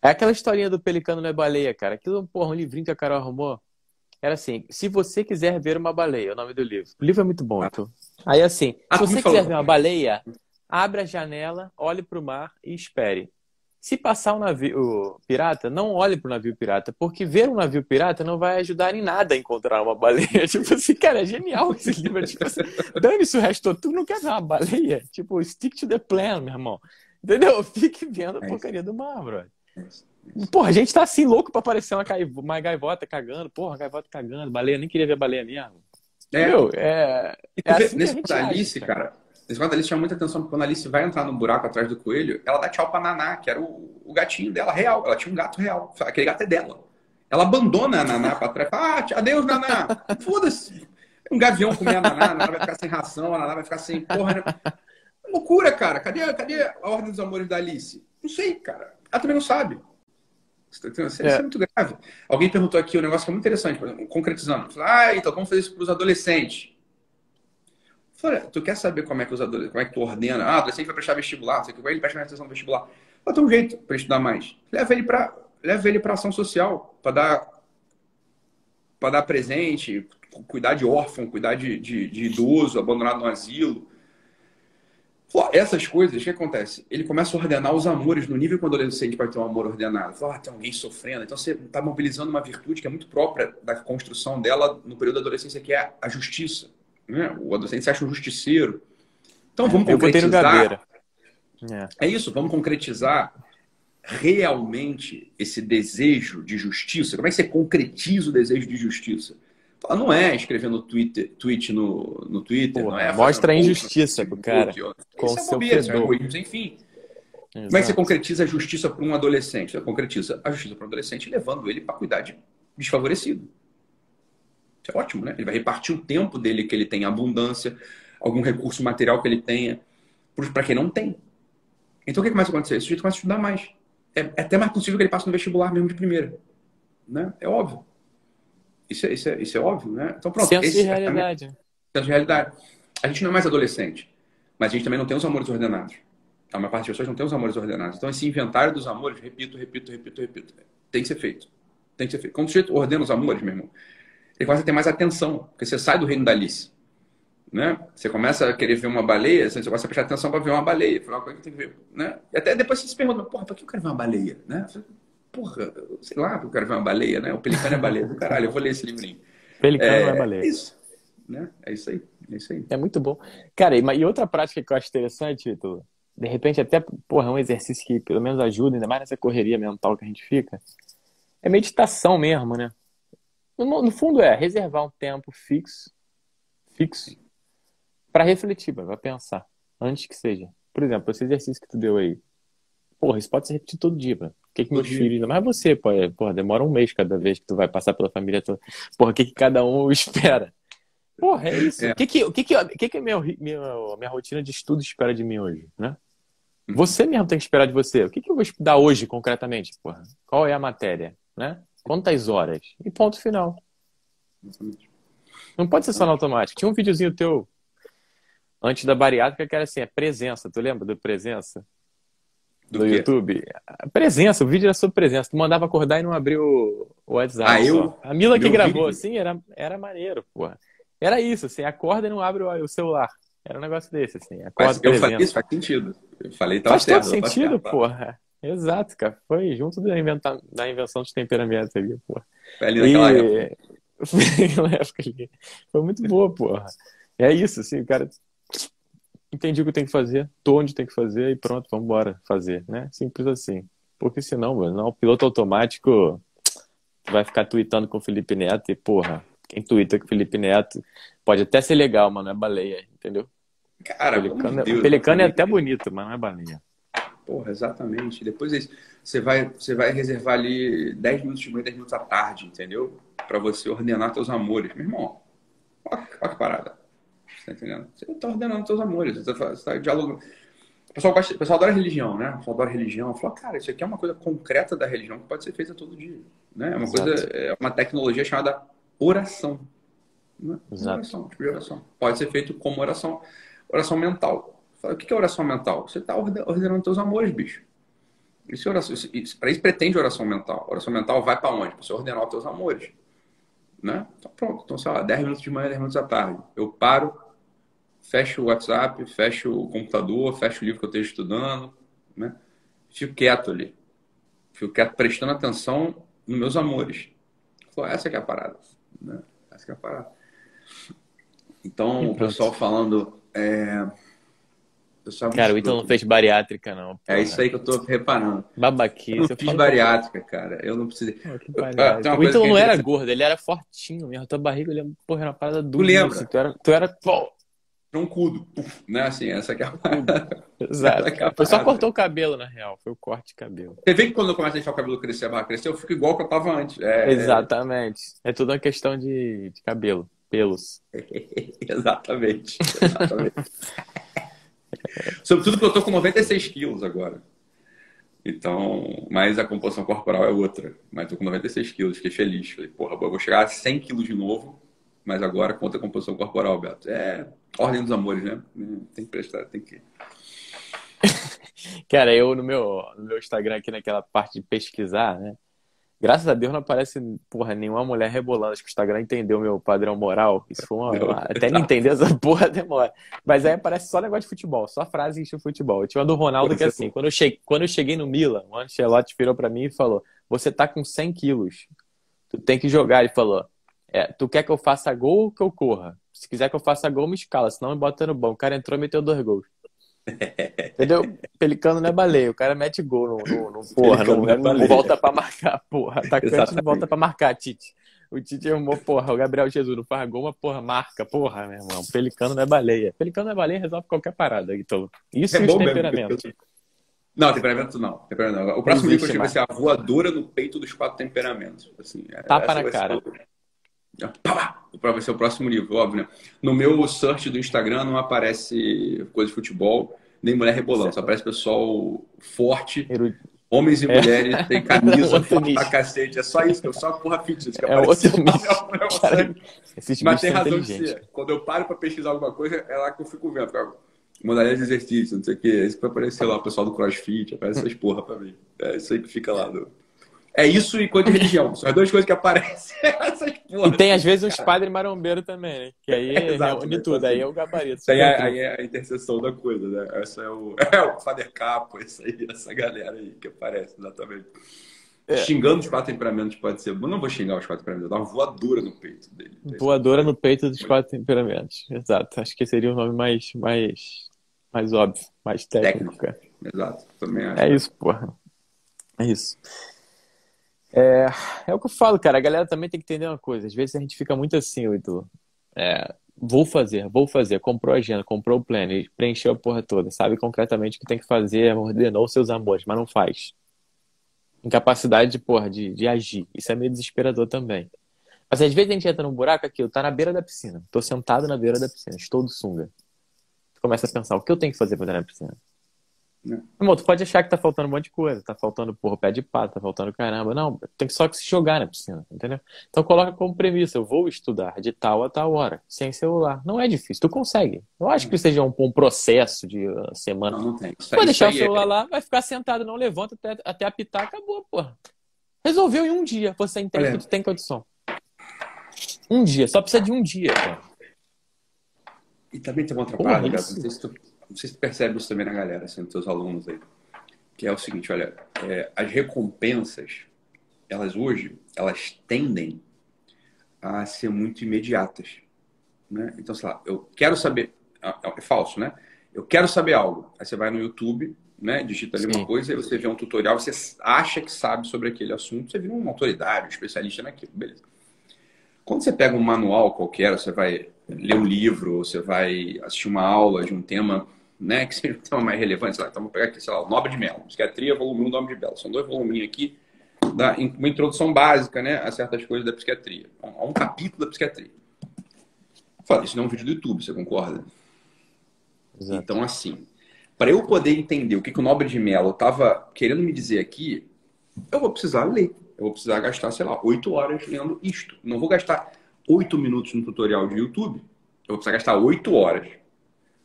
É aquela historinha do Pelicano na Baleia, cara. Aquilo, porra, um livrinho que a Carol arrumou. Era assim, se você quiser ver uma baleia, é o nome do livro. O livro é muito bom, então. Aí assim, se você quiser ver uma baleia, abra a janela, olhe para o mar e espere. Se passar um navio pirata, não olhe para o navio pirata, porque ver um navio pirata não vai ajudar em nada a encontrar uma baleia. <laughs> Tipo assim, cara, é genial esse livro. Tipo assim, dane-se o resto, tu não quer ver uma baleia? Tipo, stick to the plan, meu irmão. Entendeu? <laughs> Fique vendo a é porcaria do mar, brother. É Porra, a gente tá assim louco pra aparecer uma, uma gaivota cagando. Porra, gaivota cagando, baleia, nem queria ver baleia mesmo. É, Meu, é, é assim nesse da Alice, cara, cara Alice chama muita atenção porque quando a Alice vai entrar no buraco atrás do coelho, ela dá tchau pra Naná, que era o, o gatinho dela real. Ela tinha um gato real. Aquele gato é dela. Ela abandona a Naná pra trás. Ah, adeus, Naná. <laughs> Foda-se. Um gavião comer a Naná, a Naná vai ficar sem ração, a Naná vai ficar sem porra. Né? Loucura, cara. Cadê, cadê a ordem dos amores da Alice? Não sei, cara. Ela também não sabe. Isso é. é muito grave. Alguém perguntou aqui um negócio que é muito interessante, por exemplo, concretizando. ah, então como fazer isso para os adolescentes? Falei, tu quer saber como é que os adolescentes, como é que tu ordena? Ah, adolescente vai prestar vestibular, sei que ele presta mais atenção no vestibular. Mas tem um jeito para estudar mais. Leva ele para leva ele para ação social, para dar para dar presente, cuidar de órfão, cuidar de, de, de idoso abandonado no asilo, essas coisas, o que acontece? Ele começa a ordenar os amores no nível que o adolescente pode ter um amor ordenado. Fala, ah, tem alguém sofrendo. Então você está mobilizando uma virtude que é muito própria da construção dela no período da adolescência, que é a justiça. Né? O adolescente se acha um justiceiro. Então vamos concretizar. É. é isso, vamos concretizar realmente esse desejo de justiça? Como é que você concretiza o desejo de justiça? Não é escrevendo Twitter, tweet no, no Twitter, Pô, não é mostra a injustiça pro cara. Com Isso é bobeira, são algoritmos, enfim. Exato. Como é que você concretiza a justiça para um adolescente? Você concretiza a justiça para um adolescente levando ele para cuidar de desfavorecido. É ótimo, né? Ele vai repartir o tempo dele que ele tem abundância, algum recurso material que ele tenha, para quem não tem. Então o que começa a acontecer? Esse sujeito começa a estudar mais. É, é, até mais possível que ele passe no vestibular mesmo de primeira. Né? É óbvio. Isso é, isso é, isso é óbvio, né? Então pronto. Senso de é realidade. É senso de realidade. A gente não é mais adolescente, mas a gente também não tem os amores ordenados. A maior parte das pessoas não tem os amores ordenados. Então esse inventário dos amores, repito, repito, repito, repito, tem que ser feito. Tem que ser feito. Quando o sujeito ordena os amores, meu irmão, ele começa a ter mais atenção, porque você sai do reino da Alice. Né? Você começa a querer ver uma baleia, você começa a prestar atenção para ver uma baleia. Falar, o que tem que ver? Né? E até depois você se pergunta, porra, para que eu quero ver uma baleia? Né? Porra, sei lá, eu quero ver uma baleia, né? O pelicano é baleia. Caralho, eu vou ler esse livrinho. Pelicano é, é baleia. É isso. Né? É isso aí. É isso aí. É muito bom. Cara, e outra prática que eu acho interessante, Vitor, de repente até, porra, é um exercício que pelo menos ajuda, ainda mais nessa correria mental que a gente fica, é meditação mesmo, né? No, no fundo é reservar um tempo fixo, fixo, para refletir, para pensar, antes que seja. Por exemplo, esse exercício que tu deu aí. Porra, isso pode se repetir todo dia, mano. O que, que meus filhos. Mas você, pô, é, porra, demora um mês cada vez que tu vai passar pela família toda. Porra, o que, que cada um <laughs> espera? Porra, é isso. É. O que, que, o que, que, o que, que minha, minha, minha rotina de estudo espera de mim hoje, né? Uhum. Você mesmo tem que esperar de você. O que, que eu vou estudar hoje, concretamente? Porra? Qual é a matéria? Né? Quantas horas? E ponto final. Não pode ser só no automático. Tinha um videozinho teu antes da bariátrica que era assim, é presença. Tu lembra do presença? Do, do YouTube? Presença, o vídeo era sobre presença. Tu mandava acordar e não abriu o WhatsApp. Ah, eu... A Mila que gravou, vídeo. assim, era, era maneiro, porra. Era isso, assim, acorda e não abre o, o celular. Era um negócio desse, assim. Acorda Mas eu falei isso, faz sentido. Eu falei, tava faz certo. Faz todo sentido, porra. Exato, cara. Foi junto da, inventa... da invenção de temperamento ali, porra. Foi ali naquela e... época. <laughs> Foi muito boa, porra. É isso, assim, o cara entendi o que tem que fazer, tô onde tem que fazer e pronto, vamos embora fazer, né? Simples assim. Porque senão, mano, não, o piloto automático vai ficar tweetando com o Felipe Neto e, porra, quem twitta com o Felipe Neto pode até ser legal, mas não é baleia, entendeu? Cara, o pelicano, o pelicano é até bonito, mas não é baleia. Porra, exatamente. Depois você vai, você vai reservar ali 10 minutos de manhã, 10 minutos à tarde, entendeu? Para você ordenar teus amores. Meu irmão, olha, olha que parada. Você tá entendendo? Você tá ordenando teus amores, você tá, você tá dialogando. O pessoal, gosta, o pessoal adora religião, né? O pessoal adora religião. Fala, cara, isso aqui é uma coisa concreta da religião que pode ser feita todo dia. Né? É uma Exato. coisa, é uma tecnologia chamada oração. Né? Exato. Oração, tipo de oração. Pode ser feito como oração, oração mental. Fala, o que é oração mental? Você está ordenando teus amores, bicho. Isso é oração, isso, para isso pretende oração mental. Oração mental vai para onde? Para você ordenar os teus amores. Né? Então pronto. Então, sei lá, 10 minutos de manhã, 10 minutos à tarde. Eu paro, fecho o WhatsApp, fecho o computador, fecho o livro que eu esteja estudando, né? Fico quieto ali. Fico quieto, prestando atenção nos meus amores. essa é, é a parada. Né? Essa é a parada. Então, o pessoal falando... É... Cara, o Ítalo não fez bariátrica, não. Porra. É isso aí que eu tô reparando. Babaquice. Eu não fiz bariátrica, cara. Eu não precisei. Oh, o Ítalo não era gordo, ele era fortinho mesmo. Tua barriga, ele, porra, era uma parada dura. Tu lembra? Assim. Tu era, tu era pô, troncudo, Puf, né? Assim, essa que é a <laughs> Exato. É foi só cortou o cabelo, na real. Foi o corte de cabelo. Você vê que quando eu começo a deixar o cabelo crescer, a barra crescer, eu fico igual que eu tava antes. É, Exatamente. É tudo uma questão de, de cabelo, pelos. <laughs> Exatamente. Exatamente. <laughs> Sobretudo porque eu tô com 96 quilos agora. Então, mas a composição corporal é outra. Mas tô com 96 quilos, fiquei feliz. Falei, porra, eu vou chegar a 100 quilos de novo mas agora conta a composição corporal, Beto. É ordem dos amores, né? Tem que prestar, tem que. <laughs> Cara, eu no meu, no meu Instagram aqui naquela parte de pesquisar, né? Graças a Deus não aparece, porra, nenhuma mulher rebolando. Acho que o Instagram entendeu meu padrão moral. Isso foi uma. Não, até não entender essa porra demora. Mas aí aparece só negócio de futebol, só frase de futebol. Eu tinha uma do Ronaldo que é assim: quando eu, cheguei, quando eu cheguei no Milan, o Ancelotti virou pra mim e falou: Você tá com 100 quilos. Tu tem que jogar. Ele falou: é, tu quer que eu faça gol ou que eu corra? Se quiser que eu faça gol, me escala, senão me bota no banco. O cara entrou e meteu dois gols. Entendeu? Pelicano não é baleia. O cara mete gol no, no, no porra. Não, não, não, volta pra marcar, porra. Atacante Exatamente. não volta pra marcar, Tite. O Tite arrumou, porra, o Gabriel Jesus não faz gol, mas porra, marca, porra, meu irmão. Pelicano não é baleia. Pelicano não é baleia, resolve qualquer parada, Então, isso é e os temperamentos. Mesmo. Não, temperamento não. Temperamento não. O próximo livro vai ser A Voadora no Peito dos Quatro Temperamentos. Assim, é, Tapa na cara. Pá! Vai ser o próximo livro, óbvio, né? No meu search do Instagram não aparece coisa de futebol, nem mulher rebolando. Só aparece pessoal forte, homens e é. mulheres, tem camisa, <laughs> pra cacete. É só isso, é só porra fitness que é. Outro <laughs> Mas tem razão de ser. Quando eu paro pra pesquisar alguma coisa, é lá que eu fico vendo. Modalidade de exercício, não sei o que. É isso que vai aparecer lá, o pessoal do CrossFit, aparece essas porra pra mim. É isso aí que fica lá. Do... É isso e coisa de religião. São as duas coisas que aparecem. <laughs> E tem às vezes uns padres marombeiro também, né? Que aí <laughs> é, Exato, reúne né? tudo, aí é o gabarito. Aí é, aí é a interseção da coisa, né? Essa é o, <laughs> é o Fader Capo, essa, aí, essa galera aí que aparece, exatamente. É. Xingando os quatro temperamentos pode ser. Eu não vou xingar os quatro temperamentos, dar uma voadora no peito dele. Voadora no peito dos quatro temperamentos. Exato. Acho que seria o nome mais, mais, mais óbvio, mais técnico. técnico. Exato. Também acho. É isso, porra. É isso. É, é o que eu falo, cara. A galera também tem que entender uma coisa. Às vezes a gente fica muito assim, Edu. É, vou fazer, vou fazer. Comprou a agenda, comprou o plano, preencheu a porra toda. Sabe concretamente o que tem que fazer, ordenou seus amores, mas não faz. Incapacidade de, porra, de, de agir. Isso é meio desesperador também. Mas às vezes a gente entra num buraco aqui, eu tá na beira da piscina. Tô sentado na beira da piscina, estou do sunga. Tu começa a pensar, o que eu tenho que fazer pra entrar na piscina? Né? Irmão, tu pode achar que tá faltando um monte de coisa, tá faltando porra, pé de pato, tá faltando caramba. Não, tem que só que se jogar na piscina, entendeu? Então coloca como premissa, eu vou estudar de tal a tal hora, sem celular. Não é difícil, tu consegue. Eu acho que seja um, um processo de uh, semana. Não, não tem. Isso, vai deixar o é celular é... lá, vai ficar sentado, não levanta até, até apitar, acabou, porra. Resolveu em um dia, você entende Olha. que tu tem condição. Um dia, só precisa de um dia, cara. E também tem uma outra parada, Não sei se tu não sei se percebe isso também na galera, assim, nos teus alunos aí, que é o seguinte, olha, é, as recompensas, elas hoje, elas tendem a ser muito imediatas, né? Então, sei lá, eu quero saber, é, falso, né? Eu quero saber algo, aí você vai no YouTube, né, digita ali Sim. uma coisa, e você vê um tutorial, você acha que sabe sobre aquele assunto, você vira uma autoridade, um especialista naquilo, beleza. Quando você pega um manual qualquer, você vai ler um livro, você vai assistir uma aula de um tema né, que um tema mais relevante, sei lá, então vou pegar aqui, sei lá, o Nobre de Mello, Psiquiatria, volume 1, Nobre de Mello. São dois voluminhos aqui, da, uma introdução básica, né, a certas coisas da psiquiatria. Há um capítulo da psiquiatria. Fala, isso não é um vídeo do YouTube, você concorda? Exato. Então, assim, para eu poder entender o que, que o Nobre de Mello estava querendo me dizer aqui, eu vou precisar ler. Eu vou precisar gastar, sei lá, oito horas lendo isto. Não vou gastar oito minutos no tutorial de YouTube. Eu vou precisar gastar oito horas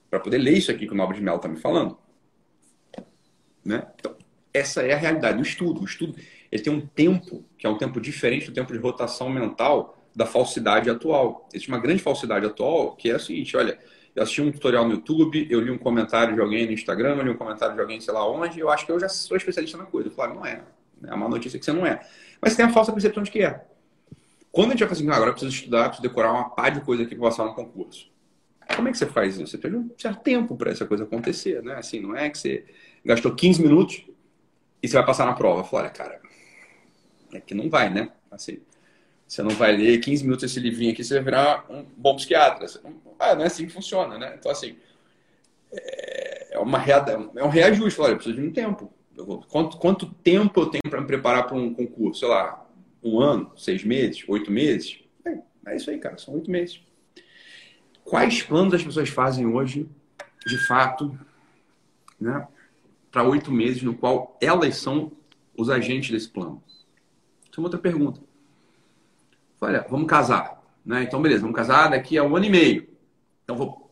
para poder ler isso aqui que o Nobre de Mello está me falando. Né? Então, essa é a realidade do estudo. O estudo ele tem um tempo, que é um tempo diferente do tempo de rotação mental da falsidade atual. Existe uma grande falsidade atual, que é a seguinte, olha, eu assisti um tutorial no YouTube, eu li um comentário de alguém no Instagram, eu li um comentário de alguém sei lá onde, eu acho que eu já sou especialista na coisa. Falo, não é. É uma notícia que você não é. Mas você tem a falsa percepção de que é. Quando a gente vai fazer assim, ah, agora eu preciso estudar, preciso decorar uma pá de coisa aqui para passar no concurso. Como é que você faz isso? Você de um certo tempo para essa coisa acontecer, né? Assim, não é que você gastou 15 minutos e você vai passar na prova. Fala, olha, cara, é que não vai, né? Assim, você não vai ler 15 minutos esse livrinho aqui, você vai virar um bom psiquiatra. Ah, não é assim que funciona, né? Então, assim, é, uma é um reajuste. Olha, eu preciso de um tempo. Vou, quanto, quanto tempo eu tenho para me preparar para um concurso? Sei lá, um ano, seis meses, oito meses? É, é isso aí, cara, são oito meses. Quais planos as pessoas fazem hoje, de fato, né, para oito meses, no qual elas são os agentes desse plano? Isso é uma outra pergunta. Olha, vamos casar. Né? Então, beleza, vamos casar daqui a um ano e meio. Então, vou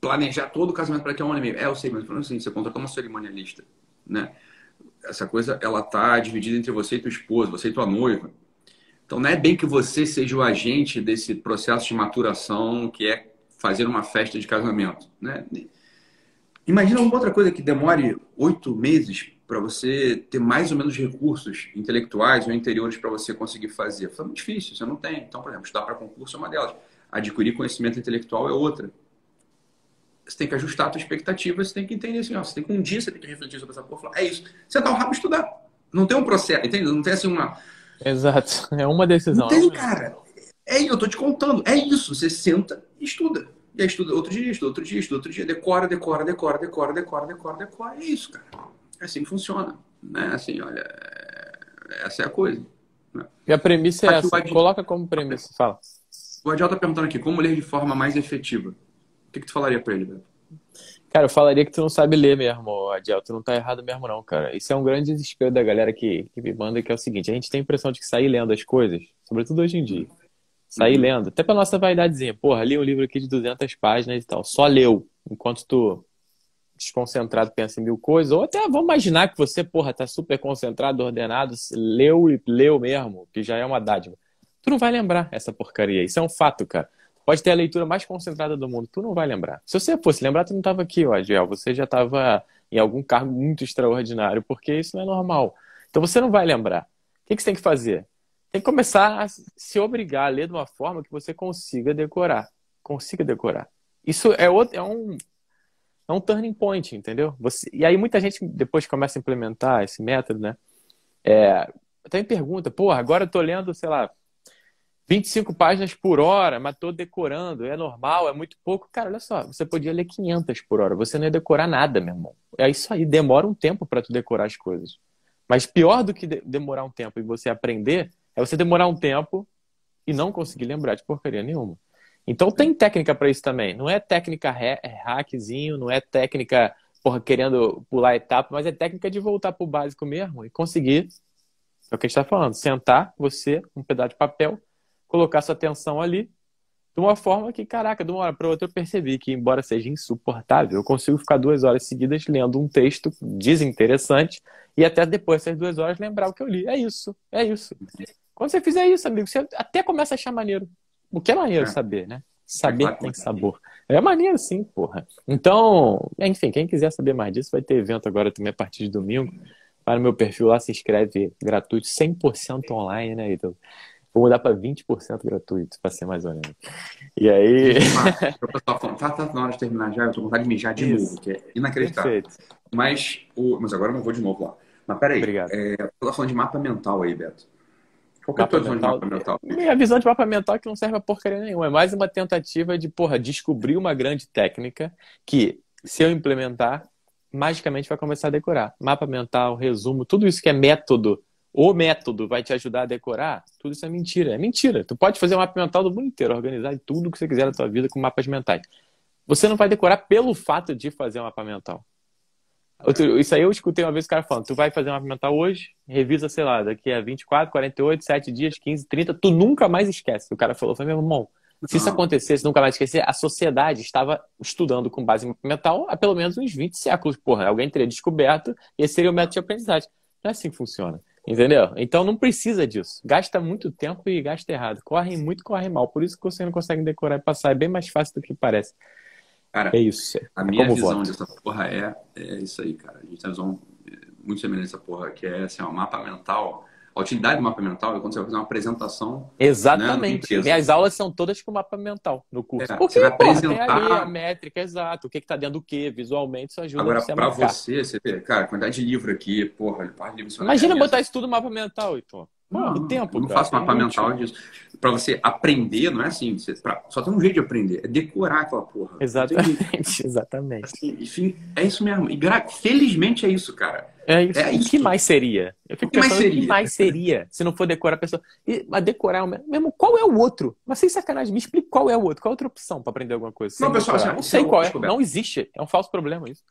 planejar todo o casamento para daqui a um ano e meio. É, eu sei, mas assim, você contratou uma cerimonialista. Né? Essa coisa, ela tá dividida entre você e tua esposa, você e tua noiva. Então, não é bem que você seja o agente desse processo de maturação que é fazer uma festa de casamento. Né? Imagina uma outra coisa que demore oito meses para você ter mais ou menos recursos intelectuais ou interiores para você conseguir fazer. Foi muito difícil, você não tem. Então, por exemplo, estudar para concurso é uma delas. Adquirir conhecimento intelectual é outra. você tem que ajustar a tua expectativa, você tem que entender assim, ó, você tem que um dia você tem que refletir sobre essa porra, falar, é isso. Sentar o rabo estudar. Não tem um processo, entende? Não tem assim uma Exato. É uma decisão. Não tem, cara. É, eu tô te contando. É isso. Você senta e estuda. E aí estuda outro dia, estuda outro dia, estuda outro dia, decora, decora, decora, decora, decora, decora, decora. É isso, cara. É assim que funciona. Né? Assim, olha, é, essa é a coisa. Né? E a premissa é essa. Coloca como premissa. Fala. O Adiel tá perguntando aqui, como ler de forma mais efetiva? O que, que tu falaria para ele, Beto? Cara, eu falaria que tu não sabe ler mesmo, Adiel. Tu não tá errado mesmo, não, cara. Isso é um grande desespero da galera que, que me manda, que é o seguinte: a gente tem a impressão de que sair lendo as coisas, sobretudo hoje em dia, sair uhum. lendo, até pra nossa vaidadezinha, porra, li um livro aqui de 200 páginas e tal, só leu, enquanto tu desconcentrado pensa em mil coisas, ou até vamos imaginar que você, porra, tá super concentrado, ordenado, leu e leu mesmo, que já é uma dádiva. Tu não vai lembrar essa porcaria. Isso é um fato, cara. Pode ter a leitura mais concentrada do mundo, tu não vai lembrar. Se você fosse lembrar, tu não estava aqui, ó, Agel. Você já estava em algum cargo muito extraordinário, porque isso não é normal. Então você não vai lembrar. O que, que você tem que fazer? Tem que começar a se obrigar a ler de uma forma que você consiga decorar. Consiga decorar. Isso é, outro, é um é um turning point, entendeu? Você, e aí muita gente depois começa a implementar esse método, né? É, até me pergunta, pô, agora eu tô lendo, sei lá, 25 páginas por hora, mas tô decorando, é normal, é muito pouco. Cara, olha só, você podia ler 500 por hora, você não ia decorar nada, meu irmão. É isso aí, demora um tempo para tu decorar as coisas. Mas pior do que de demorar um tempo e você aprender, é você demorar um tempo e não conseguir lembrar de porcaria nenhuma. Então tem técnica para isso também. Não é técnica hackzinho, não é técnica porra, querendo pular etapa, mas é técnica de voltar pro básico mesmo e conseguir. É o que a gente está falando. Sentar, você, um pedaço de papel, colocar sua atenção ali de uma forma que, caraca, de uma hora para outra eu percebi que, embora seja insuportável, eu consigo ficar duas horas seguidas lendo um texto desinteressante e até depois dessas duas horas lembrar o que eu li. É isso, é isso. Quando você fizer isso, amigo, você até começa a achar maneiro. O que é maneiro é. saber, né? Saber é tem sabor. É maneiro, sim, porra. Então, enfim, quem quiser saber mais disso, vai ter evento agora também a partir de domingo. Para o meu perfil lá, se inscreve gratuito, 100% online, né, Então, Vou mudar para 20% gratuito, para ser mais honesto. E aí. pessoal falando, tá, tá na hora de terminar já, eu tô com vontade de mijar de Isso. novo, que é inacreditável. Perfeito. Mas, o... Mas agora eu não vou de novo lá. Mas peraí, Obrigado. É, eu falando de mapa mental aí, Beto. Qual que é a tua visão de mapa mental? Minha visão de mapa mental é que não serve a porcaria nenhuma. É mais uma tentativa de, porra, descobrir uma grande técnica que, se eu implementar, magicamente vai começar a decorar. Mapa mental, resumo, tudo isso que é método o método vai te ajudar a decorar, tudo isso é mentira. É mentira. Tu pode fazer um mapa mental do mundo inteiro, organizar tudo que você quiser na tua vida com mapas mentais. Você não vai decorar pelo fato de fazer um mapa mental. Isso aí eu escutei uma vez o cara falando, tu vai fazer um mapa mental hoje, revisa, sei lá, daqui a 24, 48, 7 dias, 15, 30, tu nunca mais esquece. O cara falou, foi meu irmão, se isso acontecesse, nunca mais esquecer, a sociedade estava estudando com base em mapa mental há pelo menos uns 20 séculos. Porra, alguém teria descoberto e esse seria o método de aprendizagem. Não é assim que funciona. Entendeu? Então não precisa disso. Gasta muito tempo e gasta errado. Corre muito, corre mal. Por isso que você não consegue decorar e passar. É bem mais fácil do que parece. Cara, é isso. A minha visão voto. dessa porra é, é isso aí, cara. A gente tem uma visão muito semelhante a essa porra, que é assim, um mapa mental a utilidade do mapa mental é quando você vai fazer uma apresentação. Exatamente. Né, Minhas aulas são todas com mapa mental no curso. É, Porque você vai apresentar... tem ali a métrica, exato. O que está dentro do que, visualmente, isso ajuda Agora, para você, você vê, cara, quantidade de livro aqui, porra, livro Imagina botar isso tudo no mapa mental, então. Não, o tempo. Eu não faço mapa mental disso. Para você aprender, não é assim. Você, pra, só tem um jeito de aprender, é decorar aquela porra. Exatamente, <laughs> exatamente. Assim, enfim, é isso mesmo. E felizmente é isso, cara. É isso. É isso. Que mais seria? Eu fico o que mais seria? o que mais seria se não for decorar a pessoa. E, mas decorar mesmo, qual é o outro? Mas sem sacanagem, me explique qual é o outro. Qual é a outra opção para aprender alguma coisa? Não, pessoal, assim, não sei qual é. Não existe. É um falso problema isso.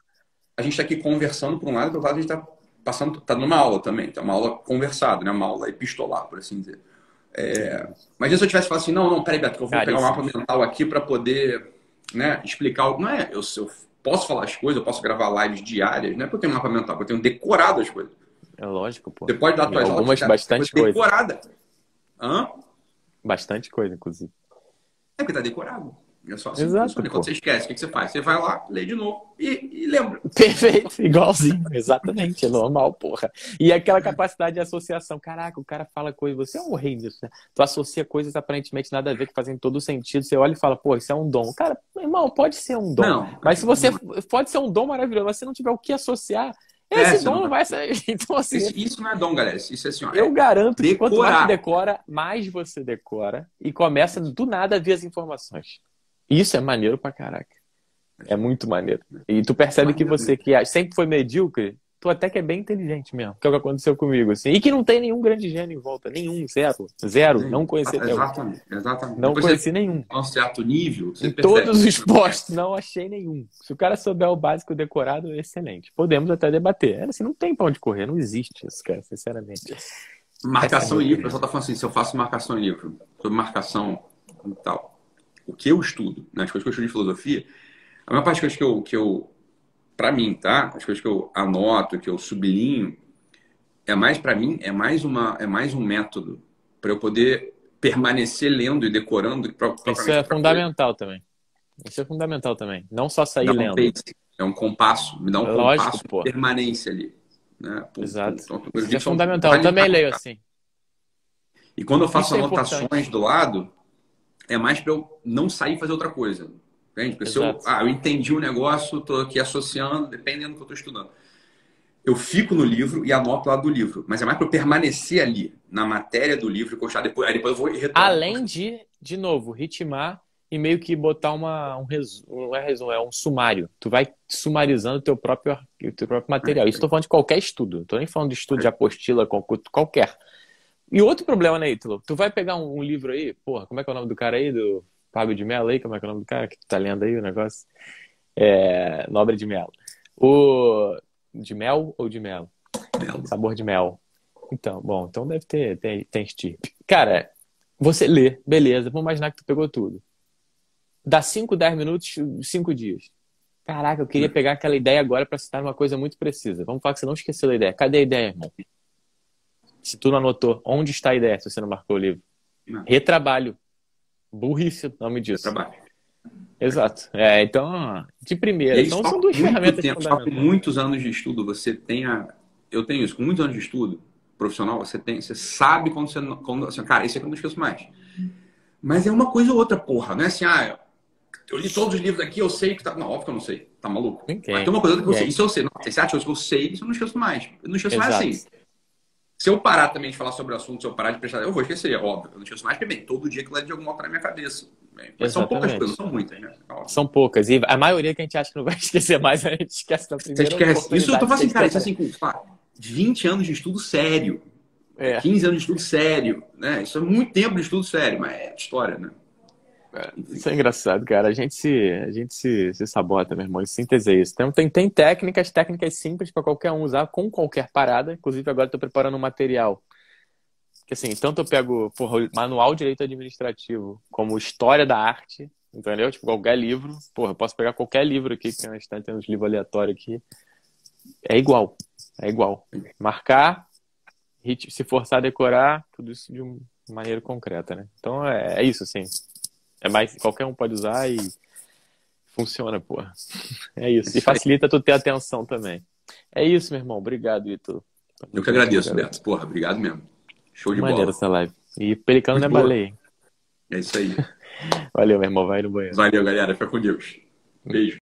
A gente está aqui conversando por um lado, por outro lado a gente está passando, tá numa aula também, tá uma aula conversada, né? Uma aula epistolar, por assim dizer. É... Mas se eu tivesse falado assim, não, não, peraí, Beto, que eu vou Cara, pegar um mapa mental aqui para poder né, explicar. Não é, eu, eu posso falar as coisas, eu posso gravar lives diárias, não é porque eu tenho um mapa mental, porque eu tenho decorado as coisas. É lógico, pô. Você pode dar tuas Algumas, aulas, bastante coisa. decorada. Hã? Bastante coisa, inclusive. É porque tá decorado. É só assim Exato, Quando você esquece, o que você faz? Você vai lá, lê de novo e, e lembra. <laughs> Perfeito, igualzinho, exatamente, é normal, porra. E aquela capacidade de associação, caraca, o cara fala coisa, você é um rei nisso, né? Tu associa coisas aparentemente nada a ver, que fazem todo sentido, você olha e fala, pô, isso é um dom. Cara, irmão, pode ser um dom, não, mas se você, pode ser um dom maravilhoso, mas se não tiver o que associar, esse é, dom não vai sair. <laughs> Então, assim. Isso, isso, não é dom, galera. Isso é assim, ó, Eu é garanto decorar. que quanto mais você decora, mais você decora e começa do nada a ver as informações. Isso é maneiro pra caraca. É muito maneiro. E tu percebe que você que sempre foi medíocre, tu até que é bem inteligente mesmo. Que é o que aconteceu comigo, assim. E que não tem nenhum grande gênio em volta. Nenhum, zero. Zero. Sim, não conheci Exatamente, exatamente. Não Depois conheci nenhum. A um certo nível. em todos os <laughs> postos, não achei nenhum. Se o cara souber o básico decorado, excelente. Podemos até debater. É, assim, não tem pra onde correr, não existe isso, cara, sinceramente. Marcação em livro, o pessoal tá falando assim, se eu faço marcação em livro, sobre marcação e tal o que eu estudo, né? as coisas que eu estudo de filosofia, a maior parte das coisas que eu, que eu para mim, tá? As coisas que eu anoto, que eu sublinho, é mais para mim, é mais uma, é mais um método para eu poder permanecer lendo e decorando. Pra, Isso é fundamental coisa. também. Isso é fundamental também. Não só sair lendo. Um pace, é um compasso, me dá um Lógico, compasso pô. de permanência ali. Né? Exato. Então, Isso é fundamental. Eu também leio assim. E quando eu faço Isso é anotações é do lado, é mais para eu não sair e fazer outra coisa. Entende? Porque se eu, ah, eu entendi o negócio, estou aqui associando, dependendo do que eu estou estudando. Eu fico no livro e anoto lá do livro, mas é mais para eu permanecer ali, na matéria do livro, e depois, aí depois eu vou retomar. Além de, de novo, ritmar e meio que botar uma, um resumo, não é resumo, é um sumário. Tu vai sumarizando o teu próprio, teu próprio material. Isso estou falando de qualquer estudo. Estou nem falando de estudo de apostila, qualquer. E outro problema, né, Ítalo? Tu vai pegar um, um, livro aí, porra, como é que é o nome do cara aí? Do Fábio de Mello aí? Como é que é o nome do cara que tu tá lendo aí o negócio? É, Nobre de Mello. O... De mel ou de mel? Mel. Sabor de mel. Então, bom, então deve ter, tem, tem estirpe. Cara, você lê, beleza, vamos imaginar que tu pegou tudo. Dá 5, 10 minutos, 5 dias. Caraca, eu queria pegar aquela ideia agora para citar uma coisa muito precisa. Vamos falar que você não esqueceu da ideia. Cadê a ideia, irmão? Se tu não anotou, onde está a ideia se você não marcou o livro? Não. Retrabalho. Burrice o nome disso. Retrabalho. Exato. É, então, de primeira. Então, são duas ferramentas tempo, fundamentais. Com muitos anos de estudo, você tem a... Eu tenho isso. Com muitos anos de estudo profissional, você tem... Você sabe quando você... Quando, assim, cara, isso aqui eu não esqueço mais. Mas é uma coisa ou outra, porra. Não é assim, ah, eu li todos os livros aqui, eu sei que tá... Não, óbvio que eu não sei. Tá maluco? Okay. Mas tem uma coisa que eu sei. Isso eu sei. Não, tem sete coisas que eu sei, isso eu não esqueço mais. Eu não esqueço Exato. mais assim. Se eu parar também de falar sobre o assunto, se eu parar de prestar, eu vou esquecer, é óbvio. Eu não esqueço mais, porque bem, todo dia que leva de alguma na minha cabeça. Mas são poucas coisas, são muitas, né? É são poucas. E a maioria que a gente acha que não vai <laughs> esquecer mais, a gente esquece na primeira Você esquece. Isso eu tô falando assim, cara, isso assim, com 20 anos de estudo sério. É. 15 anos de estudo sério. Né? Isso é muito tempo de estudo sério, mas é história, né? Isso é engraçado, cara. A gente se, a gente se, se sabota, meu irmão. Em síntese é isso. Então, tem, tem técnicas, técnicas simples para qualquer um usar com qualquer parada. Inclusive, agora estou preparando um material. Que assim, tanto eu pego porra, manual direito administrativo como história da arte, entendeu? Tipo, qualquer livro. Porra, eu posso pegar qualquer livro aqui, que a gente tá tendo uns livros aleatórios aqui. É igual. É igual. Marcar, se forçar a decorar, tudo isso de uma maneira concreta, né? Então, é, é isso, assim. É mais, qualquer um pode usar e funciona, pô. <laughs> É isso. E facilita tu ter atenção também. É isso, meu irmão. Obrigado, Ito. Eu que agradeço, Beto. Porra, obrigado mesmo. Show de Maneiro bola. essa live. E Pelicano não é baleia. É isso aí. <laughs> Valeu, meu irmão. Vai no banheiro. Valeu, galera. Fica com Deus. Beijo.